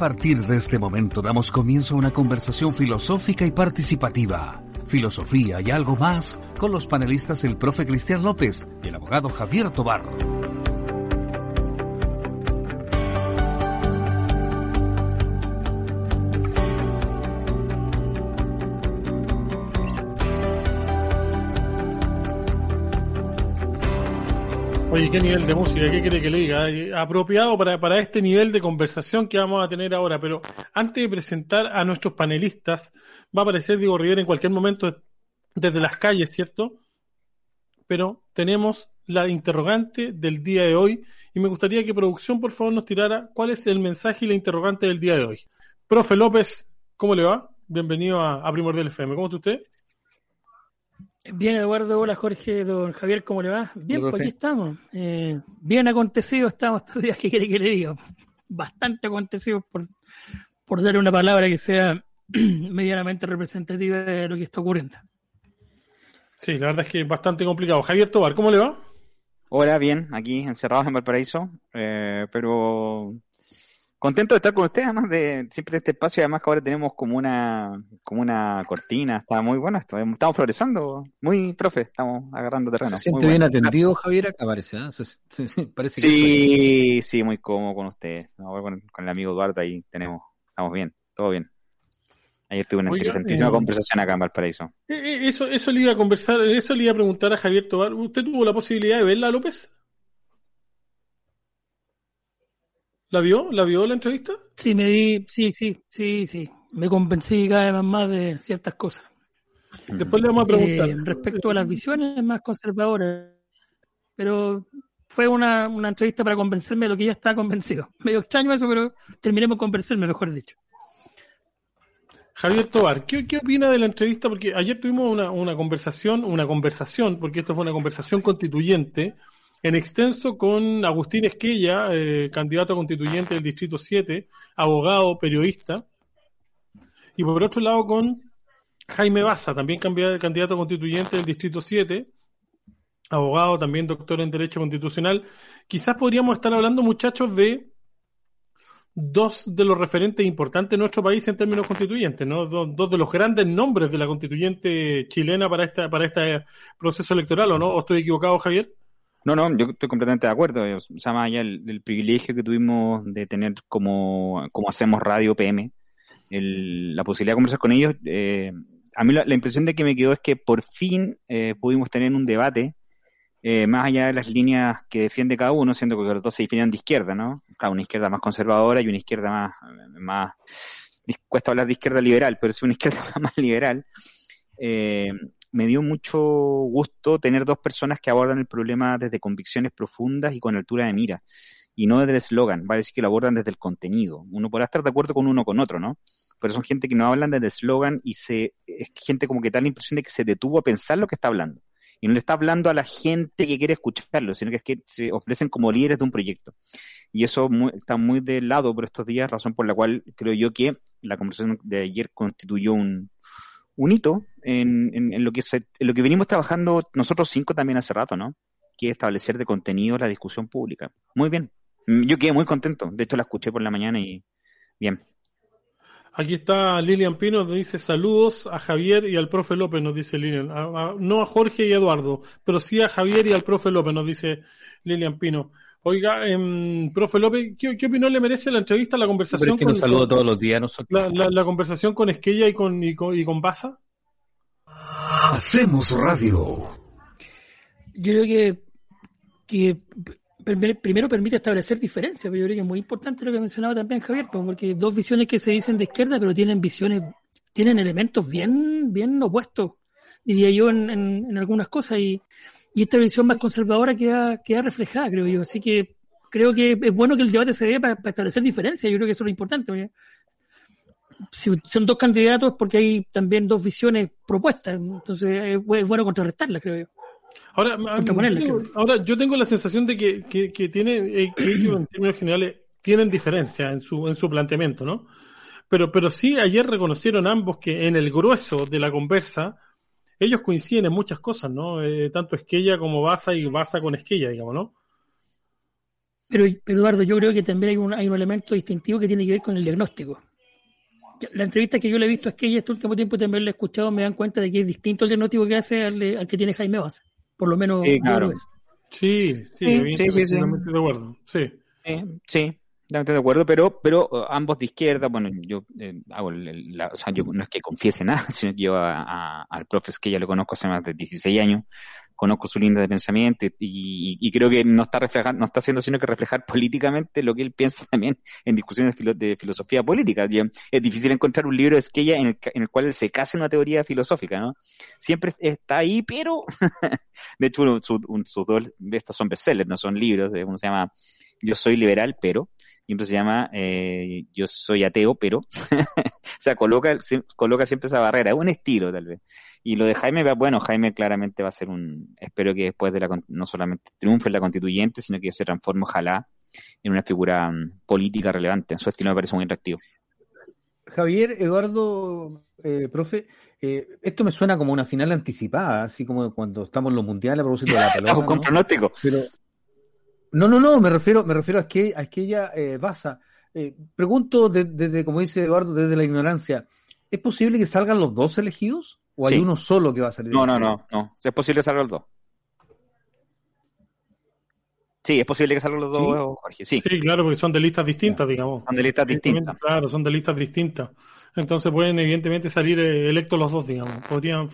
Partir de este momento damos comienzo a una conversación filosófica y participativa. Filosofía y algo más con los panelistas el profe Cristian López y el abogado Javier Tobar. Oye, ¿qué nivel de música? ¿Qué quiere que le diga? Eh, Apropiado para, para este nivel de conversación que vamos a tener ahora. Pero antes de presentar a nuestros panelistas, va a aparecer Diego Rivera en cualquier momento desde las calles, ¿cierto? Pero tenemos la interrogante del día de hoy y me gustaría que producción, por favor, nos tirara cuál es el mensaje y la interrogante del día de hoy. Profe López, ¿cómo le va? Bienvenido a, a Primordial FM. ¿Cómo está usted? Bien, Eduardo, hola Jorge, don Javier, ¿cómo le va? Bien, pues aquí estamos. Eh, bien acontecido estamos estos días, ¿qué quiere que le diga? Bastante acontecido por, por dar una palabra que sea medianamente representativa de lo que está ocurriendo. Sí, la verdad es que es bastante complicado. Javier Tobar, ¿cómo le va? Hola, bien, aquí encerrados en Valparaíso, eh, pero contento de estar con ustedes, además de siempre este espacio, además que ahora tenemos como una, como una cortina, está muy bueno esto, estamos progresando, muy profe, estamos agarrando terreno. Se muy siente bien bueno. atendido, Javier, acá parece. ¿eh? Se- se- se- parece que Sí, sí, muy cómodo con ustedes, ahora con, con el amigo Eduardo ahí tenemos, estamos bien, todo bien. Ayer tuve una Oiga, interesantísima eh, conversación acá en Valparaíso. Eh, eh, Eso, eso le iba a conversar, eso le iba a preguntar a Javier Tobar. ¿Usted tuvo la posibilidad de verla, López? ¿La vio? ¿La vio la entrevista? Sí, me di, sí, sí, sí, sí. Me convencí cada vez más de ciertas cosas. Después le vamos a preguntar. Eh, respecto a las visiones más conservadoras, pero fue una, una entrevista para convencerme de lo que ya estaba convencido. Medio extraño eso, pero terminemos por convencerme, mejor dicho. Javier Tobar, ¿qué, qué opina de la entrevista? Porque ayer tuvimos una, una conversación, una conversación, porque esto fue una conversación constituyente, en extenso con Agustín Esquella, eh, candidato a constituyente del Distrito 7, abogado, periodista, y por otro lado con Jaime Baza, también candidato a constituyente del Distrito 7, abogado, también doctor en Derecho Constitucional. Quizás podríamos estar hablando, muchachos, de dos de los referentes importantes de nuestro país en términos constituyentes, ¿no? Dos, dos de los grandes nombres de la constituyente chilena para esta, para este proceso electoral, ¿o no? ¿O estoy equivocado, Javier? No, no, yo estoy completamente de acuerdo. O sea, más allá del, privilegio que tuvimos de tener como, como hacemos radio PM, el- la posibilidad de conversar con ellos, eh, a mí la, la impresión de que me quedó es que por fin eh, pudimos tener un debate eh, más allá de las líneas que defiende cada uno, siendo que los dos se definen de izquierda, ¿no? Claro, una izquierda más conservadora y una izquierda más, más cuesta hablar de izquierda liberal, pero es una izquierda más liberal. Eh, me dio mucho gusto tener dos personas que abordan el problema desde convicciones profundas y con altura de mira, y no desde el eslogan, vale decir que lo abordan desde el contenido. Uno podrá estar de acuerdo con uno o con otro, ¿no? Pero son gente que no hablan desde el eslogan y se, es gente como que da la impresión de que se detuvo a pensar lo que está hablando. Y no le está hablando a la gente que quiere escucharlo, sino que es que se ofrecen como líderes de un proyecto. Y eso está muy de lado por estos días, razón por la cual creo yo que la conversación de ayer constituyó un, un hito en, lo que se, en lo que venimos trabajando nosotros cinco también hace rato, ¿no? Que es establecer de contenido la discusión pública. Muy bien. Mm, Yo quedé muy contento. De hecho, la escuché por la mañana y bien. Aquí está Lilian Pino, nos dice saludos a Javier y al profe López, nos dice Lilian. No a Jorge y Eduardo, pero sí a Javier y al profe López, nos dice Lilian Pino. Oiga, em, profe López, ¿qué, ¿qué, opinión le merece la entrevista, la conversación Pero es que nos saludo todos los días nosotros. la, la, la conversación con Esquella y con, y con, y con Baza? Hacemos radio. Yo creo que, que pr- primero permite establecer diferencias, pero yo creo que es muy importante lo que mencionaba también Javier, pues, porque dos visiones que se dicen de izquierda, pero tienen visiones, tienen elementos bien, bien opuestos, diría yo, en, en, en algunas cosas, y, y esta visión más conservadora queda, queda reflejada, creo yo. Así que creo que es bueno que el debate se dé para, para establecer diferencias, yo creo que eso es lo importante. porque si son dos candidatos porque hay también dos visiones propuestas, entonces es bu- es bueno contrarrestarlas, creo yo. Ahora, tengo- ahora, yo tengo la sensación de que, que, que tiene, eh, que ellos en términos generales tienen diferencia en su, en su planteamiento, ¿no? Pero, pero sí, ayer reconocieron ambos que en el grueso de la conversa, ellos coinciden en muchas cosas, ¿no? Eh, tanto Esquella como Baza y Baza con Esquella, digamos, ¿no? Pero, pero Eduardo, yo creo que también hay un, hay un elemento distintivo que tiene que ver con el diagnóstico. La entrevista que yo le he visto a Esquella este último tiempo y también la he escuchado, me dan cuenta de que es distinto el diagnóstico que hace al, que tiene Jaime Baza. Por lo menos Sí, claro. Sí, sí, Sí, sí, sí, sí. totalmente de acuerdo. Sí. De acuerdo, pero, pero eh, ambos de izquierda, bueno, yo eh, hago el- la- o sea, yo no es que confiese nada, sino que yo a- al profe es que ya lo conozco hace más de 16 años, conozco su línea de pensamiento y, y- creo que no está reflejando, no está haciendo sino que reflejar políticamente lo que él piensa también en discusiones de, de filosofía política. Es difícil encontrar un libro de Esquella en el, en el cual él se case en una teoría filosófica, ¿no? Siempre está ahí, pero de hecho uno- su- sus dos, estos son bestsellers, no son libros, eh, uno se llama Yo soy liberal, pero, y otro se llama eh, Yo soy ateo, pero, o sea, coloca, coloca siempre esa barrera, es un estilo tal vez. Y lo de Jaime, bueno, Jaime claramente va a ser un, espero que después de la, no solamente triunfe en la constituyente, sino que se transforme, ojalá, en una figura mm, política relevante. Su estilo me parece muy atractivo. Javier, Eduardo, eh, profe, eh, esto me suena como una final anticipada, así como cuando estamos en los mundiales a propósito de la pelota. Con ¿no? pronóstico. Pero no, no, no, me refiero, me refiero a que a aquella eh, Baza. Eh, pregunto desde, desde, como dice Eduardo, desde la ignorancia, ¿es posible que salgan los dos elegidos? ¿O hay Sí. uno solo que va a salir? No, no, no, no. Es posible que salgan los dos. Sí, es posible que salgan los dos, ¿Sí? Jorge. Sí, Sí, claro, porque son de listas distintas, digamos. son de listas distintas. Claro, son de listas distintas. Entonces pueden evidentemente salir eh, electos los dos, digamos. Podrían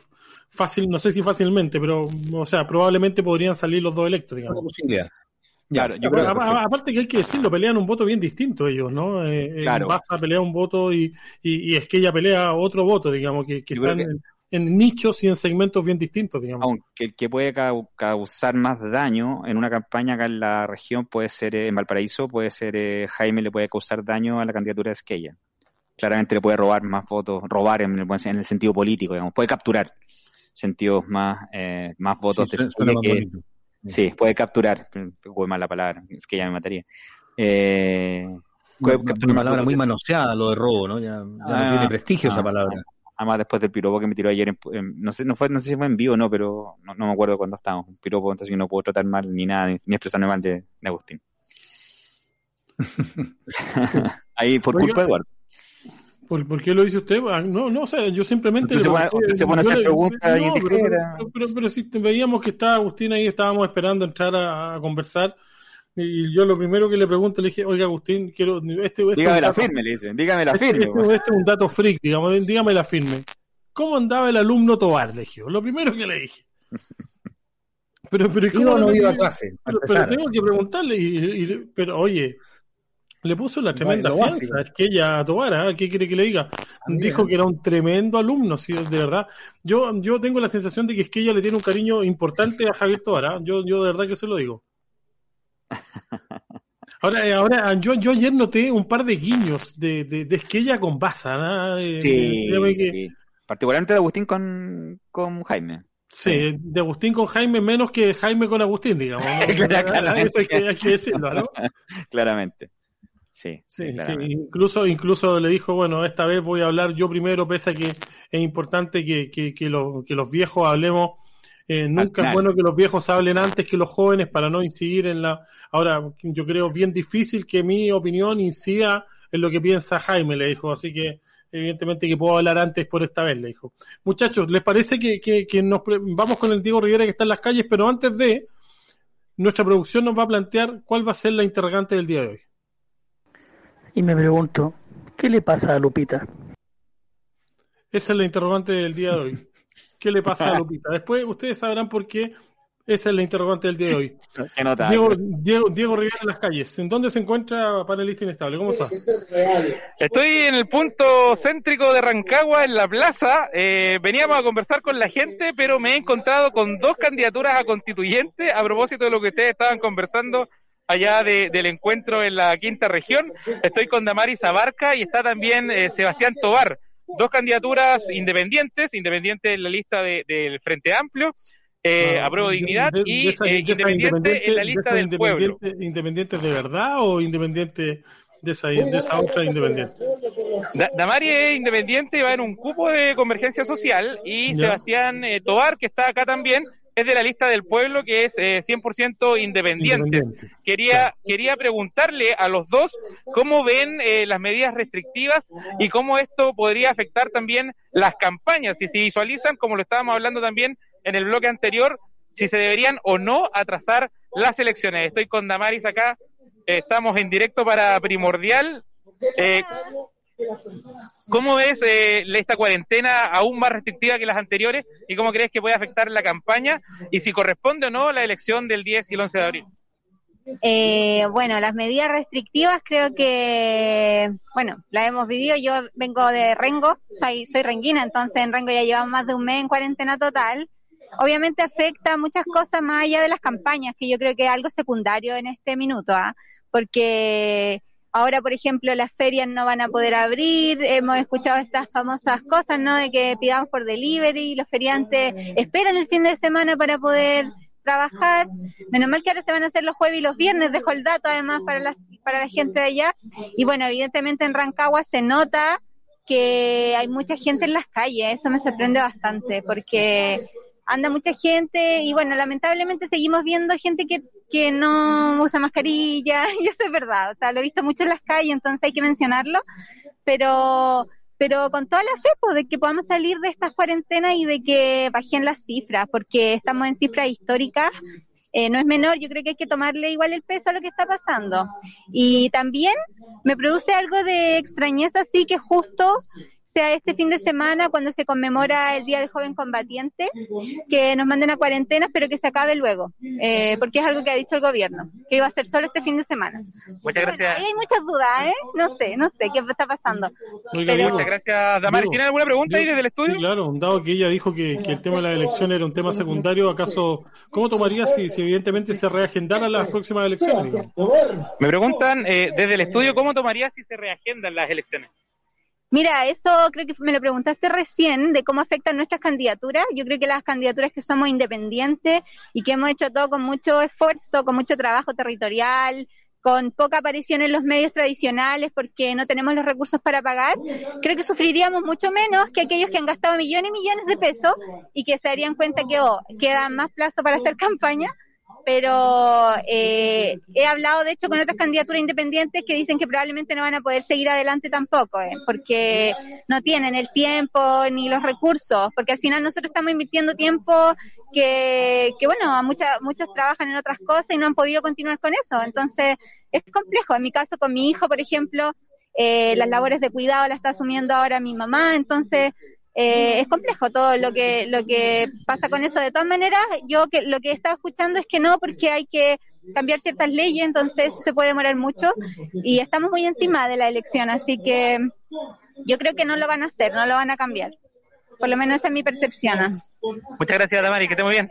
fácil, no sé si fácilmente, pero o sea, probablemente podrían salir los dos electos, Una digamos. posibilidad. Ya, Claro, yo creo A- que- a- aparte que hay que decirlo, pelean un voto bien distinto ellos, ¿no? Eh, eh, Claro. Baza pelea un voto y, y, y Esquella pelea otro voto, digamos, que, que están en, en nichos y en segmentos bien distintos, digamos. aunque el que puede cau- causar más daño en una campaña acá en la región puede ser eh, en Valparaíso, puede ser eh, Jaime le puede causar daño a la candidatura de Esquella. Claramente le puede robar más votos, robar el, en el sentido político, digamos, puede capturar sentidos más, eh, más votos Sí, de que, sí, puede capturar, fue mal la palabra, Esquella me mataría. Eh, puede Una, una palabra muy manoseada, lo de robo, ¿no? Ya, ya Ah, no tiene prestigio ah, esa palabra. Además, después del piropo que me tiró ayer, en- en- no sé, no fue, no sé si fue en vivo o no, pero no, no me acuerdo cuándo estábamos. Un piropo, entonces yo no puedo tratar mal ni nada, ni, ni expresarme mal de, de Agustín. Ahí, por Oiga, culpa de Eduardo. ¿Por, por qué lo dice usted? Ah, No, no, o sea, yo simplemente... Usted se pone- usted se pone a hacer preguntas y no, pero, pero, pero- pero si veíamos que estaba Agustín ahí, estábamos esperando entrar a, a conversar, y yo lo primero que le pregunto, le dije, oiga Agustín, quiero... Este, este Dígame la dato- firme, le dicen. Dígame la este, firme. este- este es un dato freak, digamos, dígame la firme. ¿Cómo andaba el alumno Tobar? Le dije, lo primero que le dije. Pero, pero, ¿y ¿cómo ¿Iba o no iba a clase? Pero, pero tengo que preguntarle, y, y- pero oye, le puso la tremenda lo fianza, es que ella a Tobar, ¿ah? ¿qué quiere que le diga? Dijo que era un tremendo alumno, sí, de verdad. Yo, yo tengo la sensación de que es que ella le tiene un cariño importante a Javier Tobar, ¿ah? yo, yo de verdad que se lo digo. Ahora, eh, ahora yo, yo ayer noté un par de guiños de, de, de Esquella con Baza. ¿ah? Eh, Sí, que- sí. Particularmente de Agustín con, con Jaime. Sí, de Agustín con Jaime menos que Jaime con Agustín, digamos. ¿no? Claro, claramente. Eso hay que, hay que decirlo, ¿no? Claramente. Sí, Sí, sí, incluso, incluso le dijo, bueno, esta vez voy a hablar yo primero, pese a que es importante que, que, que, lo- que los viejos hablemos. eh, nunca es bueno que los viejos hablen antes que los jóvenes para no incidir en la... Ahora, yo creo bien difícil que mi opinión incida en lo que piensa Jaime, le dijo, así que evidentemente que puedo hablar antes por esta vez, le dijo. Muchachos, ¿les parece que, que, que nos pre- vamos con el Diego Rivera que está en las calles, pero antes de... nuestra producción nos va a plantear cuál va a ser la interrogante del día de hoy. Y me pregunto, ¿qué le pasa a Lupita? Esa es la interrogante del día de hoy. ¿Qué le pasa a Lupita? Después ustedes sabrán por qué esa es la interrogante del día de hoy. Diego, Diego, Diego Rivera en las calles. ¿En dónde se encuentra Panelista Inestable? ¿Cómo está? Estoy en el punto céntrico de Rancagua, en la plaza. Eh, veníamos a conversar con la gente, pero me he encontrado con dos candidaturas a constituyente a propósito de lo que ustedes estaban conversando allá del encuentro en la quinta región. Estoy con Damaris Abarca y está también eh, Sebastián Tobar. Dos candidaturas independientes, independiente en la lista del Frente Amplio eh, apruebo dignidad y eh, independiente, en la lista del pueblo. ¿Independiente de verdad o independiente de esa, de esa otra independiente? Damari es independiente y va en un cupo de convergencia social y Sebastián eh, Tobar, que está acá también, es de la lista del pueblo que es 100% independiente. Quería, quería preguntarle a los dos cómo ven las medidas restrictivas y cómo esto podría afectar también las campañas, si se visualizan, como lo estábamos hablando también, en el bloque anterior si se deberían o no atrasar las elecciones. Estoy con Damaris acá, eh, estamos en directo para Primordial. Eh, ¿Cómo ves eh, esta cuarentena aún más restrictiva que las anteriores y cómo crees que puede afectar la campaña y si corresponde o no la elección del 10 y el 11 de abril? bueno, las medidas restrictivas creo que, bueno, las hemos vivido. Yo vengo de Rengo, soy, soy renguina, entonces en Rengo ya llevamos más de un mes en cuarentena total obviamente afecta muchas cosas más allá de las campañas, que yo creo que es algo secundario en este minuto, ¿ah? porque ahora, por ejemplo, las ferias no van a poder abrir, hemos escuchado estas famosas cosas, ¿no? De que pidamos por delivery, los feriantes esperan el fin de semana para poder trabajar. Menos mal que ahora se van a hacer los jueves y los viernes, dejo el dato además para la, para la gente de allá. Y bueno, evidentemente en Rancagua se nota que hay mucha gente en las calles, eso me sorprende bastante, porque anda mucha gente y bueno, lamentablemente seguimos viendo gente que, que no usa mascarilla y eso es verdad, o sea, lo he visto mucho en las calles, entonces hay que mencionarlo, pero pero con toda la fe pues, de que podamos salir de estas cuarentenas y de que bajen las cifras, porque estamos en cifras históricas, eh, no es menor, yo creo que hay que tomarle igual el peso a lo que está pasando. Y también me produce algo de extrañeza, así que justo sea este fin de semana cuando se conmemora el Día del Joven Combatiente, que nos manden a cuarentena, pero que se acabe luego, eh, porque es algo que ha dicho el gobierno, que iba a ser solo este fin de semana. Muchas gracias. hay muchas dudas, ¿eh? No sé, no sé qué está pasando. Muchas gracias, Damari. ¿Tiene alguna pregunta ahí desde el estudio? claro, dado que ella dijo que, el tema de la elección era un tema secundario, ¿acaso cómo tomaría si, si evidentemente se reagendaran las próximas elecciones? Me preguntan eh, desde el estudio, ¿cómo tomaría si se reagendan las elecciones? Mira, eso creo que me lo preguntaste recién, de cómo afectan nuestras candidaturas. Yo creo que las candidaturas que somos independientes y que hemos hecho todo con mucho esfuerzo, con mucho trabajo territorial, con poca aparición en los medios tradicionales porque no tenemos los recursos para pagar, creo que sufriríamos mucho menos que aquellos que han gastado millones y millones de pesos y que se darían cuenta que oh, queda más plazo para hacer campaña pero eh, he hablado de hecho con otras candidaturas independientes que dicen que probablemente no van a poder seguir adelante tampoco, eh, porque no tienen el tiempo ni los recursos, porque al final nosotros estamos invirtiendo tiempo que, que bueno, muchos trabajan en otras cosas y no han podido continuar con eso, entonces es complejo. En mi caso con mi hijo, por ejemplo, eh, las labores de cuidado la está asumiendo ahora mi mamá, entonces eh, es complejo todo lo que lo que pasa con eso. De todas maneras, yo que lo que he estado escuchando es que no, porque hay que cambiar ciertas leyes, entonces se puede demorar mucho y estamos muy encima de la elección, así que yo creo que no lo van a hacer, no lo van a cambiar. Por lo menos esa es mi percepción. Muchas gracias, Damaris, que esté muy bien.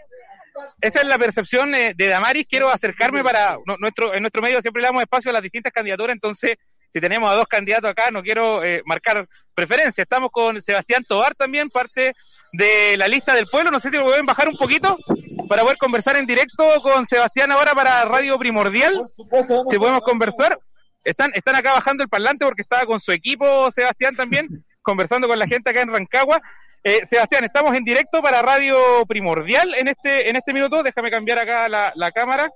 Esa es la percepción eh, de Damaris. Quiero acercarme para nuestro en nuestro medio siempre le damos espacio a las distintas candidaturas, entonces si tenemos a dos candidatos acá, no quiero eh, marcar preferencia. Estamos con Sebastián Tobar también, parte de la lista del pueblo. No sé si lo pueden bajar un poquito para poder conversar en directo con Sebastián ahora para Radio Primordial. Si podemos conversar. Están, están acá bajando el parlante porque estaba con su equipo Sebastián también, conversando con la gente acá en Rancagua. Eh, Sebastián, estamos en directo para Radio Primordial en este, en este minuto. Déjame cambiar acá la, la cámara.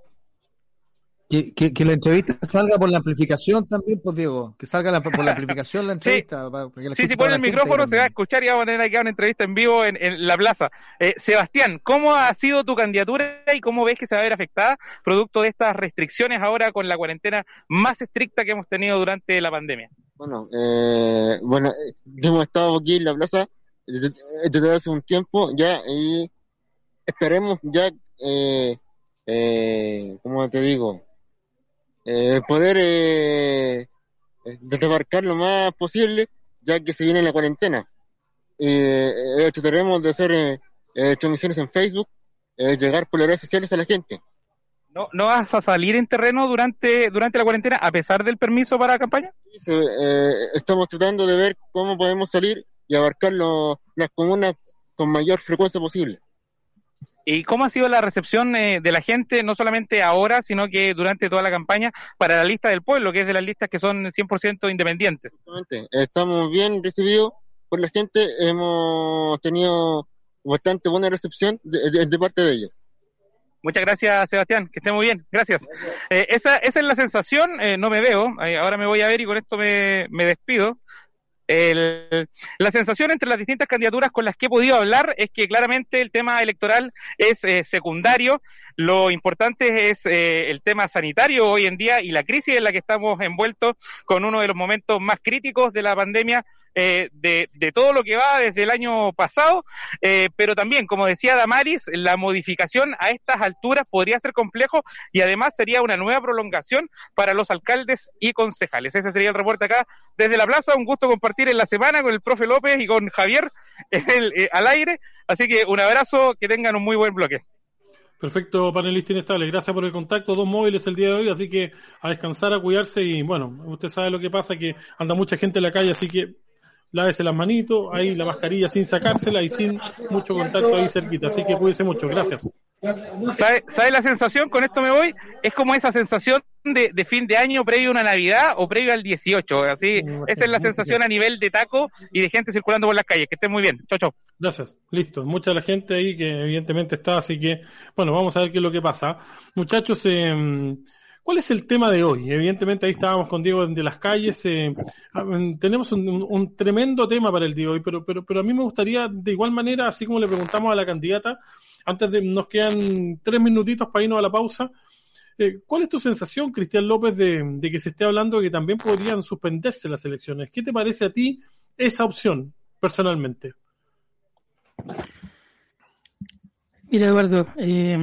Que, que, la entrevista salga por la amplificación también, pues Diego, que salga por la amplificación la entrevista. sí, si pone el micrófono se va a escuchar y vamos a tener aquí una entrevista en vivo en, la plaza. Eh, Sebastián, ¿cómo ha sido tu candidatura y cómo ves que se va a ver afectada producto de estas restricciones ahora con la cuarentena más estricta que hemos tenido durante la pandemia? Bueno, eh, bueno, eh, hemos estado aquí en la plaza desde, hace un tiempo ya y esperemos ya, eh, eh, ¿cómo te digo? Eh, poder eh, desembarcar lo más posible, ya que se viene la cuarentena. Eh, trataremos de hacer eh, eh, transmisiones en Facebook, eh, llegar por las redes sociales a la gente. ¿No, ¿No vas a salir en terreno durante, durante la cuarentena a pesar del permiso para la campaña? Sí, estamos tratando de ver cómo podemos salir y abarcar las comunas con mayor frecuencia posible. ¿Y cómo ha sido la recepción eh, de la gente, no solamente ahora, sino que durante toda la campaña, para la lista del pueblo, que es de las listas que son 100% independientes? Estamos bien recibidos por la gente, hemos tenido bastante buena recepción de, parte de ellos. Muchas gracias, Sebastián. Que esté muy bien. Gracias. Eh, esa, esa es la sensación. Eh, no me veo. ahora me voy a ver y con esto me, me despido. El, la sensación entre las distintas candidaturas con las que he podido hablar es que claramente el tema electoral es eh, secundario. Lo importante es eh, el tema sanitario hoy en día y la crisis en la que estamos envueltos con uno de los momentos más críticos de la pandemia eh, de, de, todo lo que va desde el año pasado, eh, pero también, como decía Damaris, la modificación a estas alturas podría ser complejo y además sería una nueva prolongación para los alcaldes y concejales. Ese sería el reporte acá desde la plaza. Un gusto compartir en la semana con el profe López y con Javier eh, al aire. Así que un abrazo, que tengan un muy buen bloque. Perfecto, panelista inestable. Gracias por el contacto. Dos móviles el día de hoy, así que a descansar, a cuidarse y bueno, usted sabe lo que pasa, que anda mucha gente en la calle, así que lávese las manitos, ahí la mascarilla sin sacársela y sin mucho contacto ahí cerquita. Así que cuídese mucho. Gracias. ¿Sabe, ¿Sabe, la sensación? Con esto me voy. Es como esa sensación de, de, fin de año previo a una Navidad o previo al 18. Así, esa es la sensación a nivel de taco y de gente circulando por las calles. Que esté muy bien. Chau, chau. Gracias. Listo. Mucha la gente ahí que evidentemente está. Así que, bueno, vamos a ver qué es lo que pasa. Muchachos, eh, ¿Cuál es el tema de hoy? Evidentemente ahí estábamos con Diego de las calles. Eh, ah, mm, tenemos un, tremendo tema para el día de hoy, pero, pero, pero a mí me gustaría, de igual manera, así como le preguntamos a la candidata, antes de nos quedan tres minutitos para irnos a la pausa. Eh, ¿Cuál es tu sensación, Cristian López, de, de, que se esté hablando que también podrían suspenderse las elecciones? ¿Qué te parece a ti esa opción, personalmente? Mira, Eduardo, eh,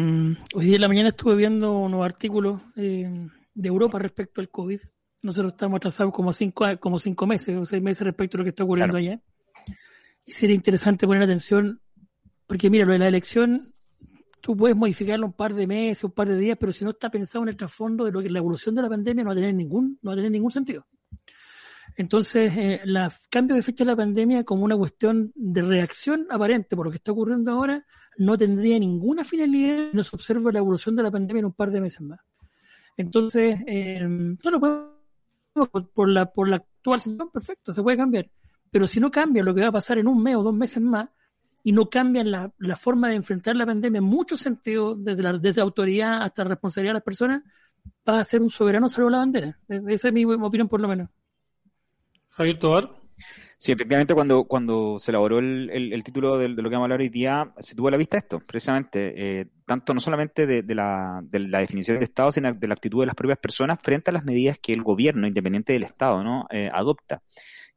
hoy día en la mañana estuve viendo unos artículos eh, de Europa respecto al COVID. Nosotros estamos atrasados como cinco, como cinco meses o seis meses respecto a lo que está ocurriendo allá. Y sería interesante poner atención, porque mira, lo de la elección, tú puedes modificarlo un par de meses, un par de días, pero si no está pensado en el trasfondo de lo que la evolución de la pandemia no va a tener ningún, no va a tener ningún sentido. Entonces, eh, la cambio de fecha de la pandemia como una cuestión de reacción aparente por lo que está ocurriendo ahora, no tendría ninguna finalidad si no se observa la evolución de la pandemia en un par de meses más. Entonces, eh, no lo podemos, por la, por la actual situación, perfecto, se puede cambiar. Pero si no cambia lo que va a pasar en un mes o dos meses más, y no cambian la, la forma de enfrentar la pandemia en muchos sentidos, desde la, desde autoridad hasta la responsabilidad de las personas, va a ser un soberano salvo la bandera. Esa es mi opinión, por lo menos. Javier Tobar. Sí, efectivamente, cuando, cuando se elaboró el, el, título de, lo que vamos a hablar hoy día, se tuvo a la vista esto, precisamente, eh, tanto no solamente de, de, la, de la definición del Estado, sino de la actitud de las propias personas frente a las medidas que el gobierno, independiente del Estado, ¿no? Eh, adopta.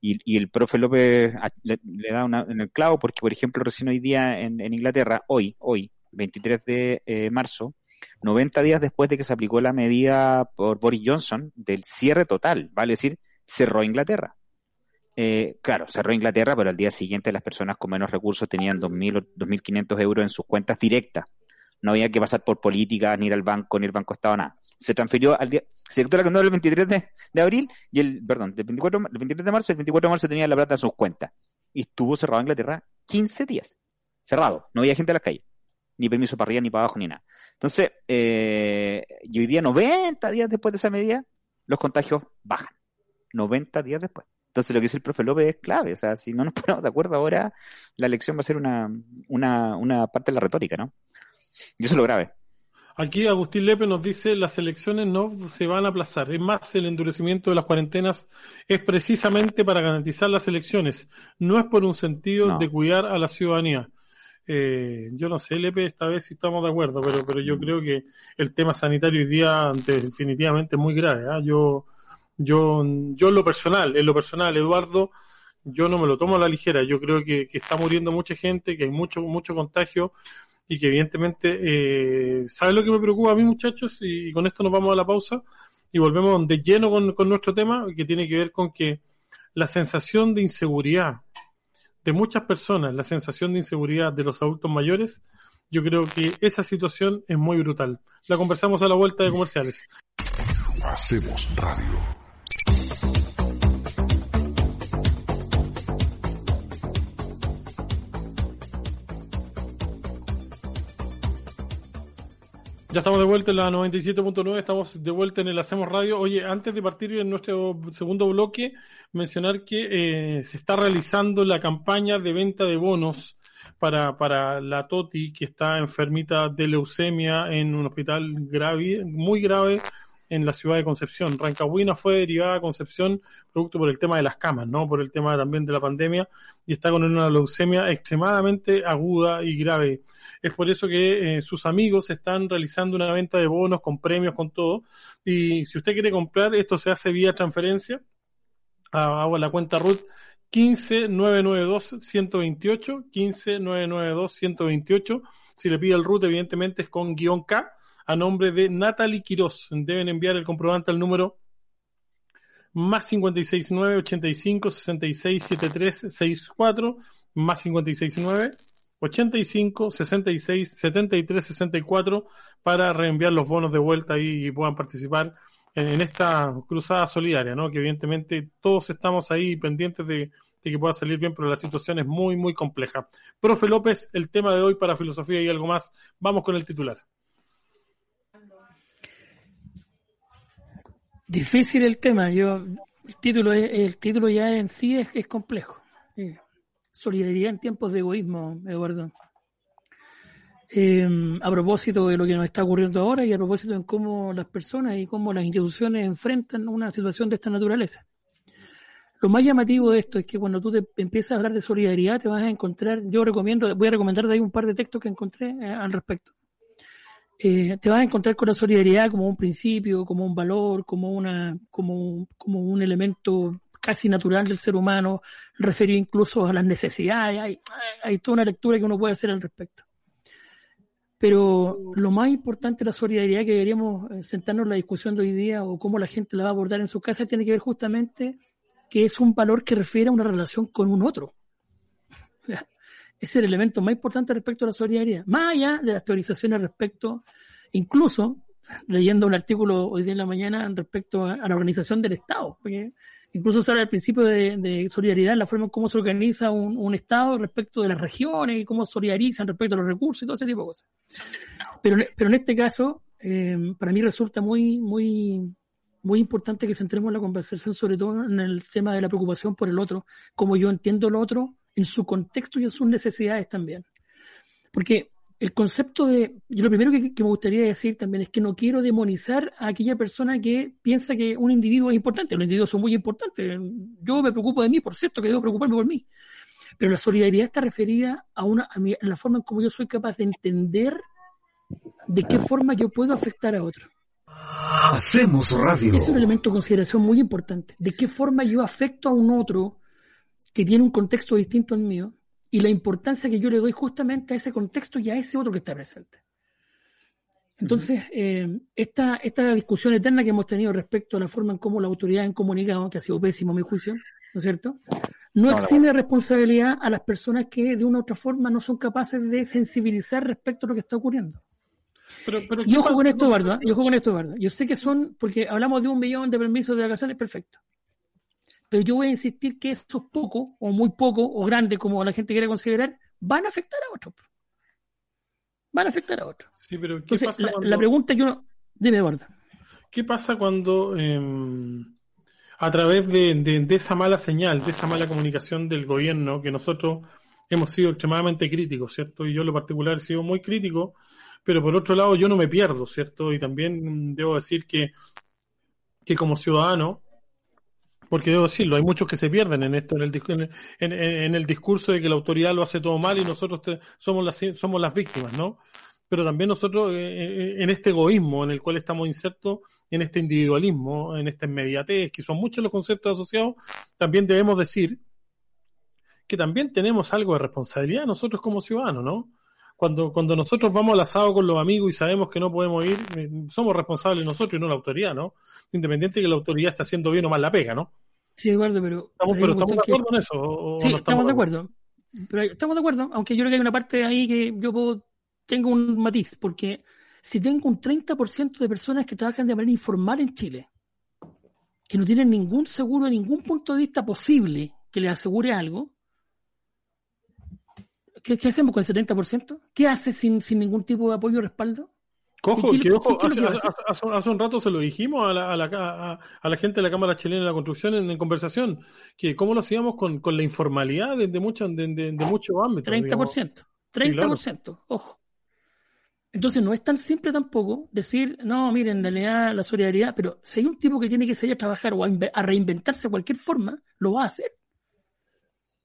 Y, y, el profe López le, da una, en el clavo porque, por ejemplo, recién hoy día en, en Inglaterra, hoy, hoy, 23 de eh, marzo, 90 días después de que se aplicó la medida por Boris Johnson del cierre total, vale decir, cerró Inglaterra. Eh, claro, cerró Inglaterra, pero al día siguiente las personas con menos recursos tenían 2.000 o 2.500 euros en sus cuentas directas. No había que pasar por políticas, ni ir al banco, ni el banco estaba nada. Se transfirió al día, se la el 23 de, abril y el, perdón, el 24, el 23 de marzo, el 24 de marzo tenía la plata en sus cuentas. Y estuvo cerrado Inglaterra 15 días. Cerrado. No había gente en las calles. Ni permiso para arriba, ni para abajo, ni nada. Entonces, eh, y hoy día, 90 días después de esa medida, los contagios bajan. 90 días después. Entonces lo que dice el profe López es clave, o sea, si no nos ponemos de acuerdo ahora, la elección va a ser una, una, una parte de la retórica, ¿no? Y eso es lo grave. Aquí Agustín Lepe nos dice las elecciones no se van a aplazar. Es más, el endurecimiento de las cuarentenas es precisamente para garantizar las elecciones. No es por un sentido de cuidar a la ciudadanía. Eh, yo no sé, Lepe, esta vez sí estamos de acuerdo, pero, pero yo creo que el tema sanitario hoy día definitivamente es muy grave. ¿ah? Yo, yo, yo en lo personal, en lo personal, Eduardo, yo no me lo tomo a la ligera. Yo creo que, está muriendo mucha gente, que hay mucho, mucho contagio y que evidentemente, eh, ¿sabe lo que me preocupa a mí muchachos? Y, con esto nos vamos a la pausa y volvemos de lleno con, con nuestro tema, que tiene que ver con que la sensación de inseguridad de muchas personas, la sensación de inseguridad de los adultos mayores, yo creo que esa situación es muy brutal. La conversamos a la vuelta de comerciales. Hacemos radio. Ya estamos de vuelta en la 97.9, estamos de vuelta en el Hacemos Radio. Oye, antes de partir en nuestro segundo bloque, mencionar que eh, se está realizando la campaña de venta de bonos para, para la Toti, que está enfermita de leucemia en un hospital grave, muy grave en la ciudad de Concepción. Rancagüina fue derivada a Concepción producto por el tema de las camas, ¿no? Por el tema también de la pandemia y está con una leucemia extremadamente aguda y grave. Es por eso que eh, sus amigos están realizando una venta de bonos con premios, con todo. Y si usted quiere comprar, esto se hace vía transferencia a, la cuenta RUT 15992-128, 15992-128. Si le pide el RUT, evidentemente es con guion K a nombre de Natalie Quiroz. Deben enviar el comprobante al número más 569 85 66 73 64 más 569 85 66 73 64 para reenviar los bonos de vuelta y puedan participar en, esta cruzada solidaria, ¿no? Que evidentemente todos estamos ahí pendientes de, de, que pueda salir bien, pero la situación es muy, muy compleja. Profe López, el tema de hoy para filosofía y algo más. Vamos con el titular. Difícil el tema. Yo, el título, el título ya en sí es, es complejo. solidaridad en tiempos de egoísmo, Eduardo. Em, a propósito de lo que nos está ocurriendo ahora y a propósito de cómo las personas y cómo las instituciones enfrentan una situación de esta naturaleza. Lo más llamativo de esto es que cuando tú te empiezas a hablar de solidaridad te vas a encontrar, yo recomiendo, voy a recomendar de ahí un par de textos que encontré eh, al respecto. Eh, te vas a encontrar con la solidaridad como un principio, como un valor, como una, como, como un elemento casi natural del ser humano, referido incluso a las necesidades. Hay, hay toda una lectura que uno puede hacer al respecto. Pero lo más importante de la solidaridad que deberíamos eh, sentarnos en la discusión de hoy día o cómo la gente la va a abordar en su casa tiene que ver justamente que es un valor que refiere a una relación con un otro es el elemento más importante respecto a la solidaridad, más allá de las teorizaciones respecto, incluso leyendo un artículo hoy día en la mañana respecto a, la organización del Estado, porque incluso se habla del principio de, solidaridad, la forma en cómo se organiza un, Estado respecto de las regiones y cómo solidarizan respecto a los recursos y todo ese tipo de cosas. Pero, pero en este caso, eh, para mí resulta muy, muy, muy importante que centremos la conversación sobre todo en el tema de la preocupación por el otro, como yo entiendo el otro en su contexto y en sus necesidades también. Porque el concepto de, yo lo primero que, me gustaría decir también es que no quiero demonizar a aquella persona que piensa que un individuo es importante. Los individuos son muy importantes. Yo me preocupo de mí, por cierto, que debo preocuparme por mí. Pero la solidaridad está referida a, una, a, la forma en cómo yo soy capaz de entender de qué forma yo puedo afectar a otro. Hacemos radio. Es un elemento de consideración muy importante. De qué forma yo afecto a un otro que tiene un contexto distinto al mío y la importancia que yo le doy justamente a ese contexto y a ese otro que está presente. Entonces, eh, esta, esta discusión eterna que hemos tenido respecto a la forma en cómo la autoridad han comunicado, que ha sido pésimo a mi juicio, ¿no es cierto? No, exime responsabilidad a las personas que de una u otra forma no son capaces de sensibilizar respecto a lo que está ocurriendo. Pero, y ojo con esto, ¿verdad? Y ojo con esto, ¿verdad? Yo sé que son, porque hablamos de un millón de permisos de vacaciones, perfecto. Pero yo voy a insistir que esos pocos, o muy pocos, o grandes, como la gente quiere considerar, van a afectar a otros. Van a afectar a otros. Sí, pero ¿qué pasa la, cuando... la, pregunta que uno. Dime, Eduardo. ¿Qué pasa cuando em, a través de, de, esa mala señal, de esa mala comunicación del gobierno, que nosotros hemos sido extremadamente críticos, ¿cierto? Y yo en lo particular he sido muy crítico pero por otro lado yo no me pierdo, ¿cierto? Y también debo decir que, que como ciudadano, porque debo decirlo, hay muchos que se pierden en esto, en el, en, el discurso de que la autoridad lo hace todo mal y nosotros somos, las, víctimas, ¿no? Pero también nosotros, eh, eh, en este egoísmo en el cual estamos insertos, en este individualismo, en esta inmediatez, que son muchos los conceptos asociados, también debemos decir que también tenemos algo de responsabilidad nosotros como ciudadanos, ¿no? Cuando, cuando nosotros vamos al asado con los amigos y sabemos que no podemos ir, eh, somos responsables nosotros y no la autoridad, ¿no? Independiente de que la autoridad está haciendo bien o mal la pega, ¿no? Sí, Eduardo, pero... Estamos, pero estamos de acuerdo en eso. sí, estamos, de acuerdo. Pero estamos de acuerdo, aunque yo creo que hay una parte ahí que yo puedo, tengo un matiz, porque si tengo un 30% de personas que trabajan de manera informal en Chile, que no tienen ningún seguro de ningún punto de vista posible que les asegure algo, ¿qué, hacemos con el 70%? ¿Qué hace sin, sin ningún tipo de apoyo o respaldo? Cojo, que, ojo, hace, un rato se lo dijimos a la, a, la, a, la, gente de la Cámara Chilena de la Construcción en, conversación, que cómo lo hacíamos con, con la informalidad de, de, mucho, de, de, muchos ámbitos. 30%, 30%, ojo. Entonces no es tan simple tampoco decir, no, miren, en realidad la solidaridad, pero si hay un tipo que tiene que salir a trabajar o a, reinventarse de cualquier forma, lo va a hacer.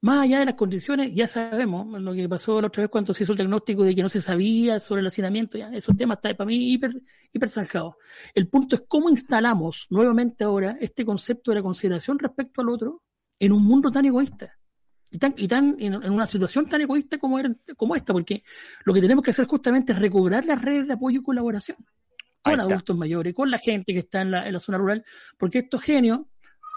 Más allá de las condiciones, ya sabemos lo que pasó la otra vez cuando se hizo el diagnóstico de que no se sabía sobre el hacinamiento, ya esos temas está para mí hiper, hiper zanjado. El punto es cómo instalamos nuevamente ahora este concepto de la consideración respecto al otro en un mundo tan egoísta y tan, y tan en, una situación tan egoísta como, era, como esta, porque lo que tenemos que hacer justamente es recobrar las redes de apoyo y colaboración con adultos mayores, con la gente que está en la, en la zona rural, porque estos genios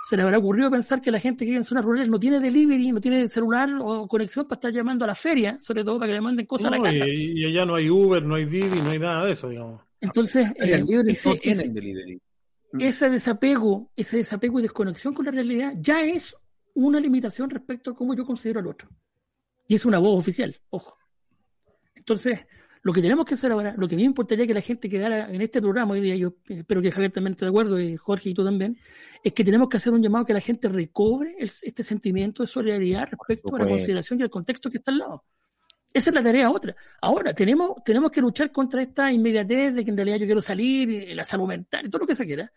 se les habrá ocurrido pensar que la gente que vive en zonas rurales no tiene delivery, no tiene celular o conexión para estar llamando a la feria, sobre todo para que le manden cosas a la casa. Y, allá no hay Uber, no hay Didi, no hay nada de eso, digamos. Entonces, eh, ese, ese, desapego, ese desapego y desconexión con la realidad ya es una limitación respecto a cómo yo considero al otro. Y es una voz oficial, ojo. Entonces, lo que tenemos que hacer ahora, lo que a mí me importaría que la gente quedara en este programa hoy día, yo espero que Javier también esté de acuerdo, y Jorge y tú también, es que tenemos que hacer un llamado a que la gente recobre este sentimiento de solidaridad respecto a la consideración y al contexto que está al lado. Esa es la tarea otra. Ahora, tenemos, tenemos que luchar contra esta inmediatez de que en realidad yo quiero salir, la salud mental, y todo lo que se quiera.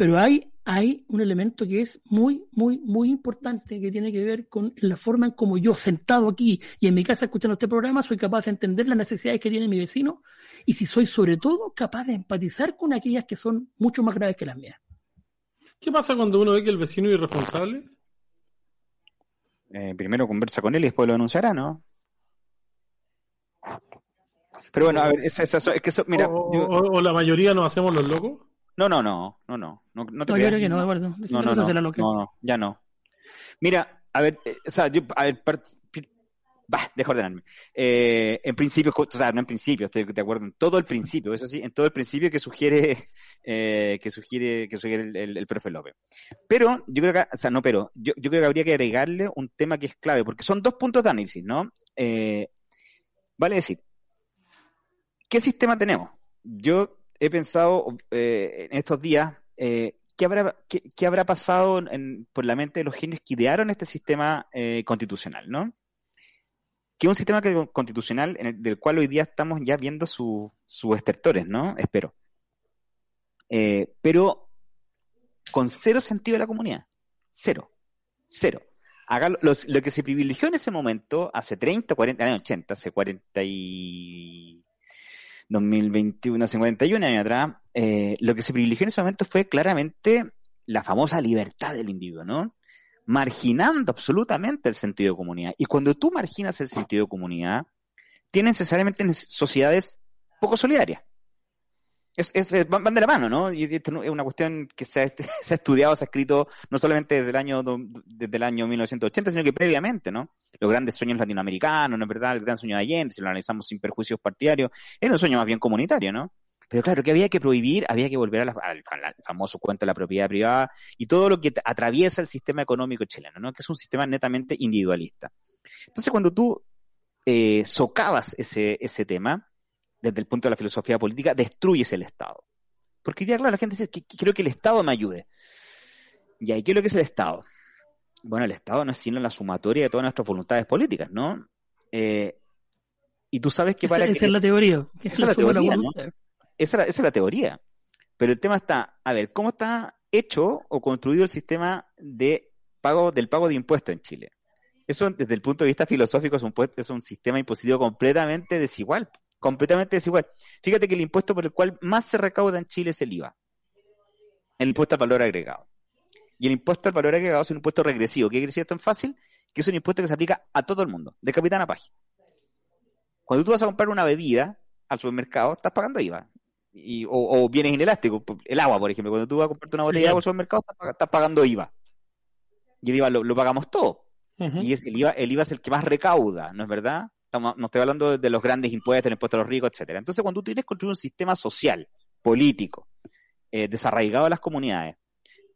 Pero hay, hay un elemento que es muy, muy, muy importante que tiene que ver con la forma en como yo, sentado aquí y en mi casa escuchando este programa, soy capaz de entender las necesidades que tiene mi vecino y si soy sobre todo capaz de empatizar con aquellas que son mucho más graves que las mías. ¿Qué pasa cuando uno ve que el vecino es irresponsable? Eh, primero conversa con él y después lo denunciará, ¿no? Pero bueno, a ver, es, que eso, mira. o, la mayoría nos hacemos los locos. No, no, no, no, no. No, no, te no yo creo que no, Eduardo. No, no, no, no, no, ya no. Mira, a ver, eh, o sea, yo, a ver, bah, deja ordenarme. Eh, en principio, o sea, no en principio, estoy de acuerdo en todo el principio, eso sí, en todo el principio que sugiere, eh, que sugiere, que sugiere el, el, profe López. Pero, yo creo que, o sea, no, pero, yo, yo creo que habría que agregarle un tema que es clave, porque son dos puntos de análisis, ¿no? Vale decir, ¿qué sistema tenemos? Yo he pensado eh, en estos días eh, ¿qué, habrá, qué, habrá pasado por la mente de los genios que idearon este sistema eh, constitucional, ¿no? Que es un sistema constitucional del cual hoy día estamos ya viendo sus estertores, ¿no? Espero. pero con cero sentido de la comunidad. Cero. Cero. lo que se privilegió en ese momento, hace 30, 40 años, 80, hace 40 y 2021, 51 años atrás, eh, lo que se privilegió en ese momento fue claramente la famosa libertad del individuo, ¿no? Marginando absolutamente el sentido de comunidad. Y cuando tú marginas el sentido de comunidad, tienes necesariamente sociedades poco solidarias es, es, van de la mano, ¿no? Y esto es una cuestión que se ha, se ha, estudiado, se ha escrito no solamente desde el año desde el año 1980, sino que previamente, ¿no? Los grandes sueños latinoamericanos, ¿no es verdad? El gran sueño de Allende, si lo analizamos sin perjuicios partidarios, era un sueño más bien comunitario, ¿no? Pero claro, que había que prohibir, había que volver al famoso cuento de la propiedad privada y todo lo que atraviesa el sistema económico chileno, ¿no? Que es un sistema netamente individualista. Entonces, cuando tú eh, socavas ese, ese tema, desde el punto de la filosofía política, destruyes el Estado. Porque ya, claro, la gente dice que quiero que el Estado me ayude. ¿Y ahí qué es lo que es el Estado? Bueno, el Estado no es sino la sumatoria de todas nuestras voluntades políticas, ¿no? Eh, Y tú sabes que para esa que... es la teoría. Esa es la teoría, ¿no? esa, esa es la teoría. Pero el tema está, a ver, ¿cómo está hecho o construido el sistema de pago del pago de impuestos en Chile? Eso desde el punto de vista filosófico es un, es un sistema impositivo completamente desigual, completamente desigual. Fíjate que el impuesto por el cual más se recauda en Chile es el IVA, el impuesto al valor agregado. Y el impuesto al valor agregado es un impuesto regresivo. ¿Qué quiere decir tan fácil? Que es un impuesto que se aplica a todo el mundo, de capitán a página. Cuando tú vas a comprar una bebida al supermercado, estás pagando IVA. Y, o, o, bienes inelásticos, el agua, por ejemplo. Cuando tú vas a comprarte una botella de agua al supermercado, estás, estás, pagando IVA. Y el IVA lo, lo pagamos todo. Uh -huh. Y es, el, IVA, el IVA es el que más recauda, ¿no es verdad? Estamos, no estoy hablando de los grandes impuestos, el impuesto a los ricos, etcétera. Entonces, cuando tú tienes construir un sistema social, político, eh, desarraigado a las comunidades,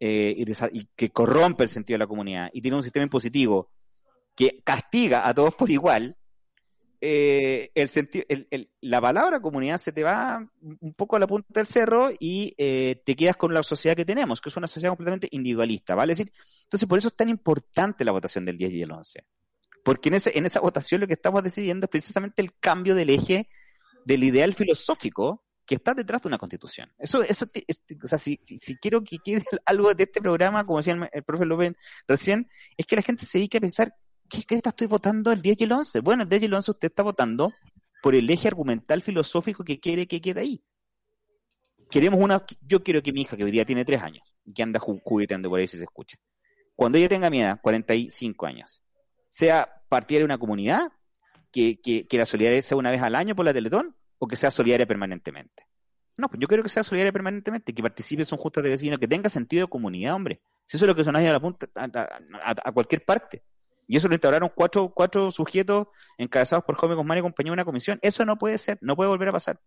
eh, y, y, que corrompe el sentido de la comunidad, y tiene un sistema impositivo que castiga a todos por igual, eh, el el, la palabra comunidad se te va un poco a la punta del cerro y eh, te quedas con la sociedad que tenemos, que es una sociedad completamente individualista, ¿vale? Decir, entonces por eso es tan importante la votación del 10 y el 11. Porque en, ese, en esa votación lo que estamos decidiendo es precisamente el cambio del eje del ideal filosófico que está detrás de una constitución. Eso, eso es, o sea, si, si, quiero que quede algo de este programa, como decía el, el profe López recién, es que la gente se dedique a pensar ¿qué, qué estoy votando el 10 y el 11? Bueno, el 10 y el 11 usted está votando por el eje argumental filosófico que quiere que quede ahí. Queremos una, yo quiero que mi hija, que hoy día tiene 3 años, que anda jugueteando por ahí si se escucha, cuando ella tenga mi edad, 45 años, sea partidaria de una comunidad, que, que, que la solidaridad sea una vez al año por la Teletón, que sea solidaria permanentemente. No, pues yo quiero que sea solidaria permanentemente, que participe son justas de vecinos, que tenga sentido de comunidad, hombre. Si eso es lo que sonáis a la punta, a, cualquier parte. Y eso lo instauraron cuatro, cuatro sujetos encabezados por Jome Guzmán y compañía de una comisión. Eso no puede ser, no puede volver a pasar.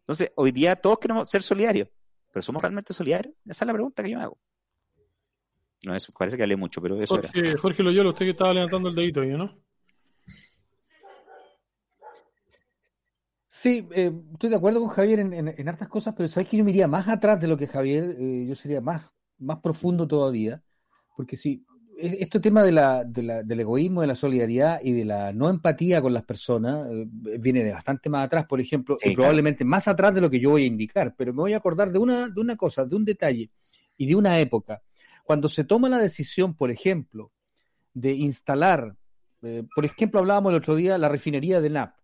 Entonces, hoy día todos queremos ser solidarios, pero ¿somos realmente solidarios? Esa es la pregunta que yo me hago. No, eso parece que hablé mucho, pero eso Jorge, era. Jorge Loyola, usted que estaba levantando el dedito ahí, ¿no? Sí, eh, estoy de acuerdo con Javier en, en, en, hartas cosas, pero sabes que yo me iría más atrás de lo que Javier, eh, yo sería más, más profundo todavía, porque si este tema de la, de la, del egoísmo, de la solidaridad y de la no empatía con las personas eh, viene de bastante más atrás, por ejemplo, sí, y probablemente claro. más atrás de lo que yo voy a indicar, pero me voy a acordar de una, de una cosa, de un detalle y de una época. Cuando se toma la decisión, por ejemplo, de instalar, eh, por ejemplo, hablábamos el otro día, la refinería de NAP,